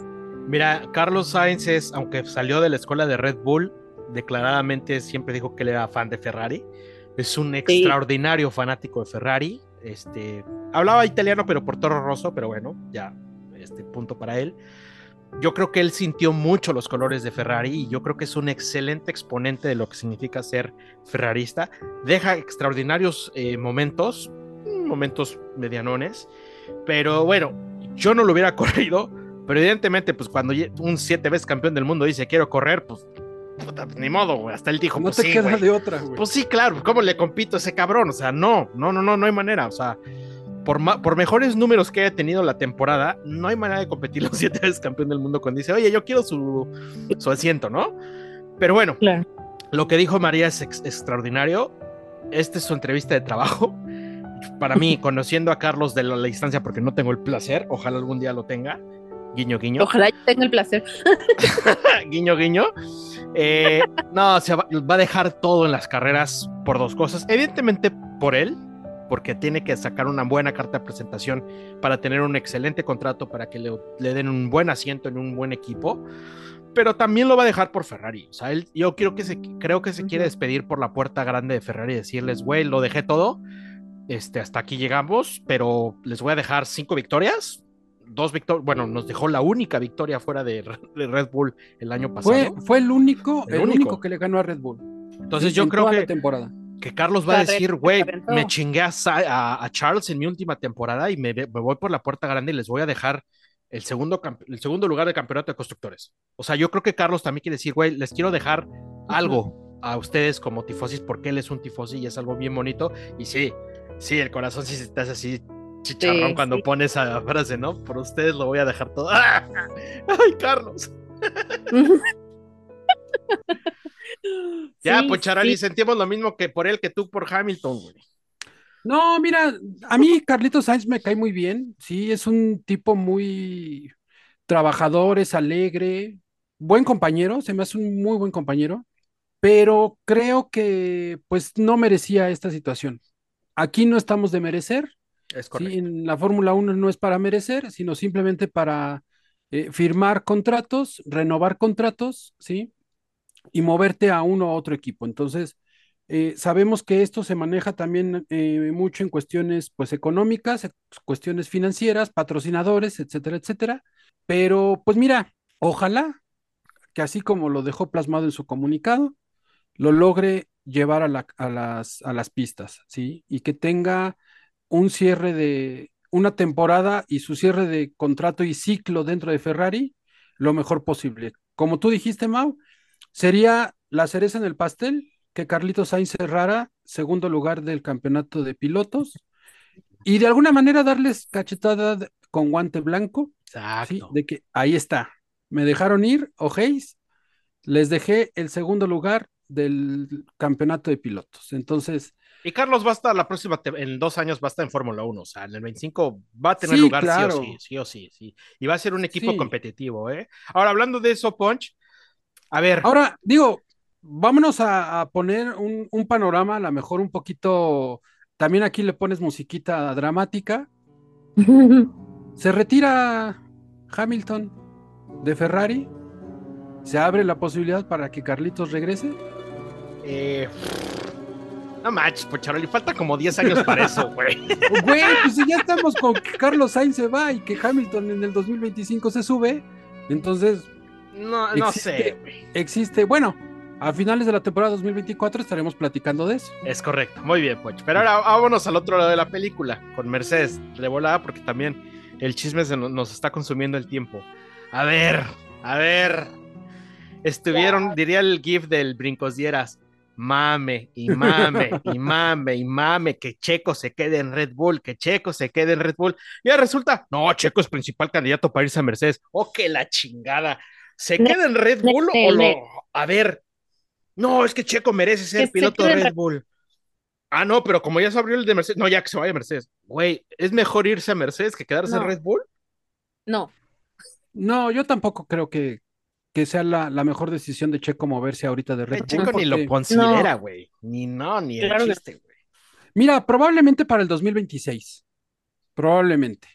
Mira, Carlos Sainz es, aunque salió de la escuela de Red Bull, declaradamente siempre dijo que él era fan de Ferrari. Es un extraordinario fanático de Ferrari. Este, hablaba italiano, pero por Toro Rosso, pero bueno, ya, este punto para él. Yo creo que él sintió mucho los colores de Ferrari y yo creo que es un excelente exponente de lo que significa ser ferrarista. Deja extraordinarios eh, momentos, momentos medianones, pero bueno, yo no lo hubiera corrido, pero evidentemente, pues cuando un siete veces campeón del mundo dice quiero correr, pues puta, ni modo, güey. Hasta él dijo,
No
pues
te
sí,
queda
güey.
de otra, güey.
Pues sí, claro, ¿cómo le compito a ese cabrón? O sea, no, no, no, no, no hay manera. O sea, por, ma- por mejores números que haya tenido la temporada, no hay manera de competir los siete veces campeón del mundo cuando dice, oye, yo quiero su, su asiento, ¿no? Pero bueno,
Claro.
lo que dijo María es ex- extraordinario. Esta es su entrevista de trabajo. Para mí, conociendo a Carlos de la, la distancia, porque no tengo el placer, ojalá algún día lo tenga. Guiño, guiño.
Ojalá yo tenga el placer.
guiño, guiño. Eh, no, se va, va a dejar todo en las carreras por dos cosas. Evidentemente por él, porque tiene que sacar una buena carta de presentación para tener un excelente contrato, para que le, le den un buen asiento en un buen equipo. Pero también lo va a dejar por Ferrari. O sea, él, yo creo que, se, creo que se quiere despedir por la puerta grande de Ferrari y decirles, güey, lo dejé todo. Este, hasta aquí llegamos, pero les voy a dejar cinco victorias. Dos victorias, bueno, nos dejó la única victoria fuera de, de Red Bull el año pasado.
Fue, fue el único,
El
el,
único.
único. que le ganó a Red Bull.
Entonces
Sí,
yo
en
creo que,
temporada.
que Carlos va a decir, güey, me chingué a, a- a Charles en mi última temporada y me, me voy por la puerta grande y les voy a dejar el segundo, el segundo lugar de campeonato de constructores. O sea, yo creo que Carlos también quiere decir, güey, les quiero dejar algo a ustedes como tifosis porque él es un tifosi y es algo bien bonito. Y sí, sí, el corazón sí se te hace así chicharrón
Sí,
cuando
sí.
pone esa frase, ¿no? Por ustedes lo voy a dejar todo. ¡Ah! ¡Ay, Carlos! Ya,
Sí,
Poncharali,
sí.
sentimos lo mismo que por él que tú por Hamilton, güey.
No, mira, a mí Carlitos Sainz me cae muy bien. Sí, es un tipo muy trabajador, es alegre, buen compañero, se me hace un muy buen compañero, pero creo que pues no merecía esta situación. Aquí no estamos de merecer,
Es
Sí,
correcto.
en la Fórmula 1 no es para merecer, sino simplemente para eh, firmar contratos, renovar contratos, ¿sí? Y moverte a uno u otro equipo. Entonces, Eh, sabemos que esto se maneja también eh, mucho en cuestiones pues económicas, cuestiones financieras, patrocinadores, etcétera, etcétera. Pero pues mira, ojalá que así como lo dejó plasmado en su comunicado, lo logre llevar a, la- a las, a las pistas, ¿sí? Y que tenga un cierre de una temporada y su cierre de contrato y ciclo dentro de Ferrari lo mejor posible. Como tú dijiste, Mau, sería la cereza en el pastel que Carlitos Sainz cerrara segundo lugar del campeonato de pilotos y de alguna manera darles cachetada con guante blanco, ¿sí? De que ahí está, me dejaron ir, ojéis, les dejé el segundo lugar del campeonato de pilotos. Entonces,
Y Carlos va a estar la próxima, en dos años va a estar en Fórmula 1, o sea, en el 25 va a tener
Sí,
lugar
claro.
sí o sí, sí o sí, sí. Y va a ser un equipo
Sí.
competitivo, ¿eh? Ahora, hablando de eso, Punch, a ver,
Ahora, digo, vámonos a, a poner un, un panorama, a lo mejor un poquito, también aquí le pones musiquita dramática. Se retira Hamilton de Ferrari. Se abre la posibilidad para que Carlitos regrese.
Eh, no manches, Poncharoli, falta como 10 años para eso, güey.
Güey, pues si ya estamos con que Carlos Sainz se va y que Hamilton en el 2025 se sube, entonces
No, no
Existe-
sé, güey.
existe, bueno, a finales de la temporada 2024 estaremos platicando de eso.
Es correcto, muy bien, Ponch. Pero ahora vámonos al otro lado de la película, con Mercedes de volada, porque también el chisme se no- nos está consumiendo el tiempo. A ver, a ver. Estuvieron, diría el GIF del Brincos Dieras, mame y mame y mame y mame que Checo se quede en Red Bull, que Checo se quede en Red Bull. Y ahora resulta, no, Checo es principal candidato para irse a Mercedes. Oh, que la chingada. ¿Se queda en Red Bull o lo... A ver, no, es que Checo merece ser
se
piloto de Red Bull. Ah, no, pero como ya se abrió el de Mercedes, no, ya que se vaya a Mercedes. Güey, ¿es mejor irse a Mercedes que quedarse en. Red Bull?
No,
No, yo tampoco creo que, que sea la, la mejor decisión de Checo moverse ahorita de Red Bull.
Checo ni lo considera, güey. Ni no, ni el
Claro que-
chiste, güey.
Mira, probablemente para el 2026. Probablemente.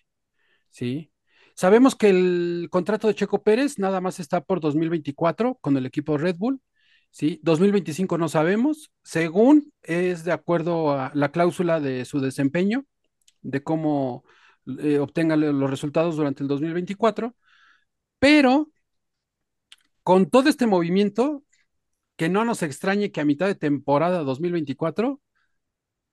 Sí. Sabemos que el contrato de Checo Pérez nada más está por 2024 con el equipo Red Bull. Sí, 2025 no sabemos, según es de acuerdo a la cláusula de su desempeño, de cómo eh, obtenga los resultados durante el 2024, pero con todo este movimiento, que no nos extrañe que a mitad de temporada 2024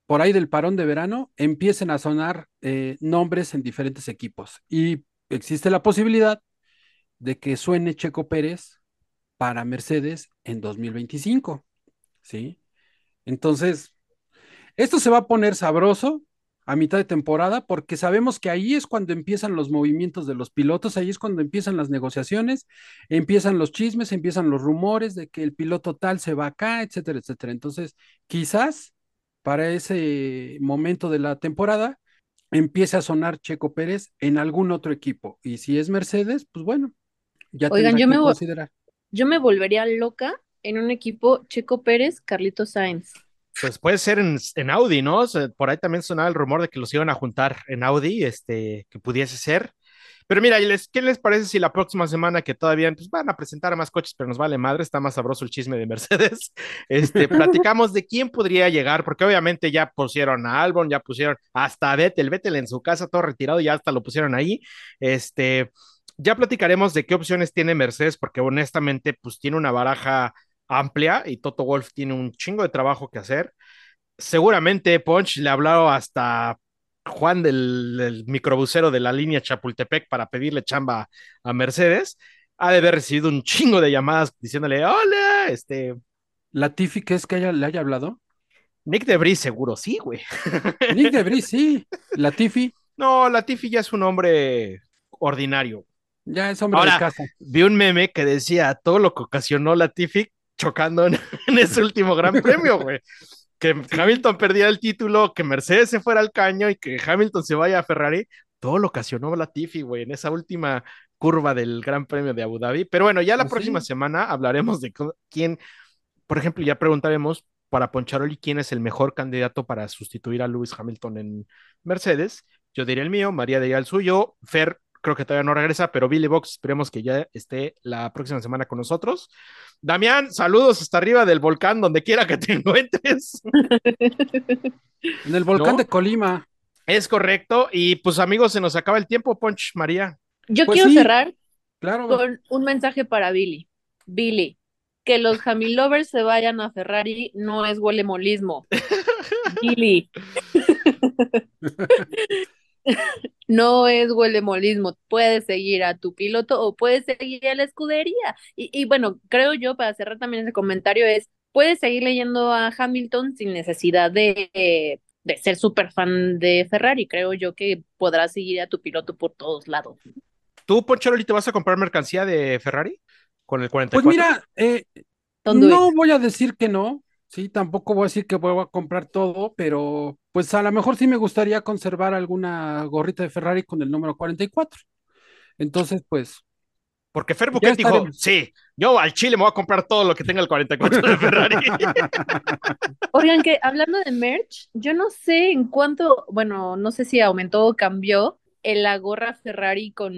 por ahí del parón de verano empiecen a sonar eh, nombres en diferentes equipos. Y existe la posibilidad de que suene Checo Pérez para Mercedes en 2025. ¿Sí? Entonces, esto se va a poner sabroso a mitad de temporada porque sabemos que ahí es cuando empiezan los movimientos de los pilotos, ahí es cuando empiezan las negociaciones, empiezan los chismes, empiezan los rumores de que el piloto tal se va acá, etcétera, etcétera. Entonces, quizás para ese momento de la temporada empiece a sonar Checo Pérez en algún otro equipo. Y si es Mercedes, pues bueno, ya
Oigan, yo
que
me
considerar.
yo me volvería loca en un equipo Checo Pérez, Carlitos Sainz.
Pues puede ser en, en Audi, ¿no? Por ahí también sonaba el rumor de que los iban a juntar en Audi, este, que pudiese ser. Pero mira, ¿y les- ¿qué les parece si la próxima semana que todavía pues, van a presentar más coches, pero nos vale madre, está más sabroso el chisme de Mercedes? Este, platicamos de quién podría llegar, porque obviamente ya pusieron a Albon, ya pusieron hasta a Vettel, Vettel en su casa, todo retirado, ya hasta lo pusieron ahí. Este, ya platicaremos de qué opciones tiene Mercedes, porque honestamente, pues tiene una baraja amplia y Toto Wolf tiene un chingo de trabajo que hacer. Seguramente Ponch le habló hasta Juan del, del microbusero de la línea Chapultepec para pedirle chamba a Mercedes. Ha de haber recibido un chingo de llamadas diciéndole, hola, este,
La Tiffy, que es que haya- le haya hablado.
Nick Debris seguro, sí, güey.
Nick Debris, sí. La Tiffy,
No, Latifi ya es un hombre ordinario.
ya es hombre
Ahora,
de casa.
Vi un meme que decía todo lo que ocasionó Latifi chocando en, en ese último gran premio, güey. Que Hamilton perdiera el título, que Mercedes se fuera al caño y que Hamilton se vaya a Ferrari. Todo lo ocasionó Latifi, güey, en esa última curva del Gran Premio de Abu Dhabi. Pero bueno, ya la
Pues
próxima semana hablaremos de quién, por ejemplo, ya preguntaremos para Poncharoli quién es el mejor candidato para sustituir a Lewis Hamilton en Mercedes. Yo diría el mío, María diría el suyo, Fer creo que todavía no regresa, pero Billy Box esperemos que ya esté la próxima semana con nosotros. Damián, saludos hasta arriba del volcán, donde quiera que te encuentres.
En el volcán
¿No?
de Colima.
Es correcto. Y pues amigos, se nos acaba el tiempo, Ponch María.
Yo
Pues
quiero
sí.
cerrar
Claro.
con un mensaje para Billy. Billy, que los Hamilovers se vayan a Ferrari no es huelemolismo. Billy. No es huelemolismo. Puedes seguir a tu piloto o puedes seguir a la escudería. Y, y bueno, creo yo, para cerrar también ese comentario, es, puedes seguir leyendo a Hamilton sin necesidad de, de ser súper fan de Ferrari. Creo yo que podrás seguir a tu piloto por todos lados.
¿Tú, Poncharoli, te vas a comprar mercancía de Ferrari con el 44?
Pues mira, eh, no voy a decir que no, sí, tampoco voy a decir que voy a comprar todo, pero pues a lo mejor sí me gustaría conservar alguna gorrita de Ferrari con el número 44. Entonces, pues,
Porque Fer
Ya
Buquet dijo,
estaremos.
sí, yo al Chile me voy a comprar todo lo que tenga el 44 de Ferrari.
Oigan, que hablando de merch, yo no sé en cuánto, bueno, no sé si aumentó o cambió en la gorra Ferrari con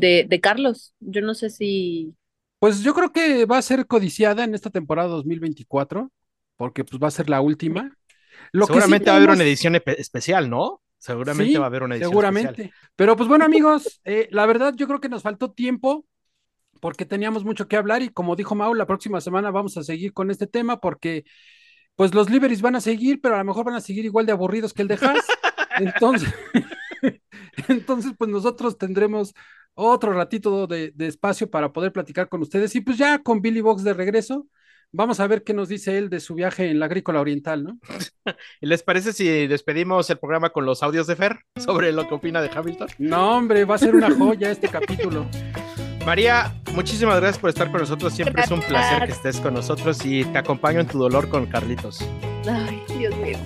de, de Carlos. Yo no sé si
pues yo creo que va a ser codiciada en esta temporada 2024, porque pues va a ser la última. Lo sí
Seguramente va a haber una edición especial, ¿no? Seguramente
Sí,
va a haber una edición
seguramente.
especial.
Pero pues bueno, amigos, eh, la verdad yo creo que nos faltó tiempo porque teníamos mucho que hablar y como dijo Mau, la próxima semana vamos a seguir con este tema porque pues los liveries van a seguir, pero a lo mejor van a seguir igual de aburridos que el de Haas. Entonces, entonces pues nosotros tendremos otro ratito de, de espacio para poder platicar con ustedes y pues ya con Billy Box de regreso. Vamos a ver qué nos dice él de su viaje en la agrícola oriental, ¿no?
¿Y ¿Les parece si despedimos el programa con los audios de Fer sobre lo que opina de Hamilton?
No, hombre, va a ser una joya este capítulo.
María, muchísimas gracias por estar con nosotros. Siempre es un placer que estés con nosotros y te acompaño en tu dolor con Carlitos.
Ay, Dios mío.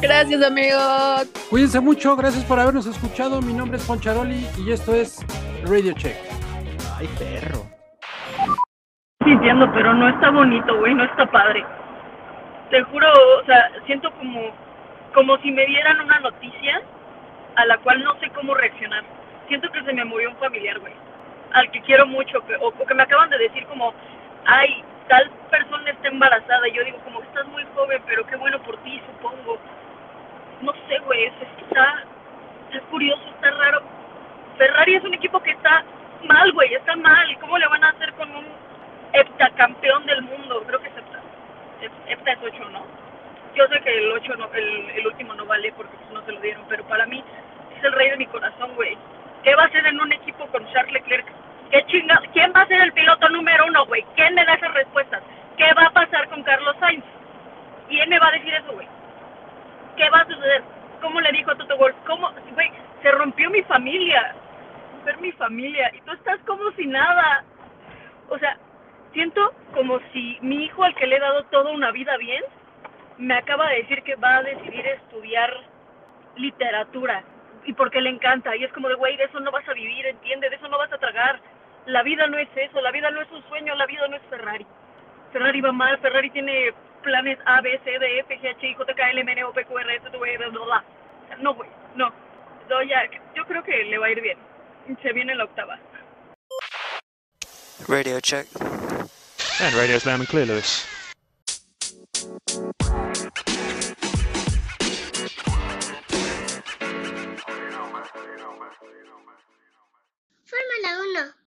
Gracias, amigos.
Cuídense mucho, gracias por habernos escuchado. Mi nombre es Poncharoli y esto es Radio Check.
Ay, perro.
Sí, entiendo, pero no está bonito, güey, no está padre. Te juro, o sea, siento como, como si me dieran una noticia a la cual no sé cómo reaccionar. Siento que se me murió un familiar, güey, al que quiero mucho, que- o, o que me acaban de decir como, ay, tal persona está embarazada. Y yo digo como, estás muy joven, pero qué bueno por ti, supongo. No sé, güey, es, es que está, está curioso, está raro. Ferrari es un equipo que está mal, güey, está mal. ¿Y cómo le van a hacer con un heptacampeón del mundo? Creo que es hepta. Hep- Hepta es 8, ¿no? Yo sé que el 8 no, el, el último no vale porque pues, no se lo dieron, pero para mí es el rey de mi corazón, güey. ¿Qué va a hacer en un equipo con Charles Leclerc? ¿Qué chinga? ¿Quién va a ser el piloto número uno, güey? ¿Quién me da esas respuestas? ¿Qué va a pasar con Carlos Sainz? ¿Quién me va a decir eso, güey? ¿Qué va a suceder? ¿Cómo le dijo a Toto Wolff? ¿Cómo? Güey, se rompió mi familia. Ver mi familia. Y tú estás como si nada. O sea, siento como si mi hijo al que le he dado toda una vida bien, me acaba de decir que va a decidir estudiar literatura. Y porque le encanta. Y es como de, güey, de eso no vas a vivir, entiende, de eso no vas a tragar. La vida no es eso, la vida no es un sueño, la vida no es Ferrari. Ferrari va mal, Ferrari tiene planes A, B, C, D, F, G, H, I, J, K, L, M, N, O, P, Q, R, S, T, V, bla, bla, bla. No, güey, no. No, ya, yo creo que le va a ir bien. Se viene la octava.
Radio check.
And radio's loud and clear, Lewis.
Fórmula 1.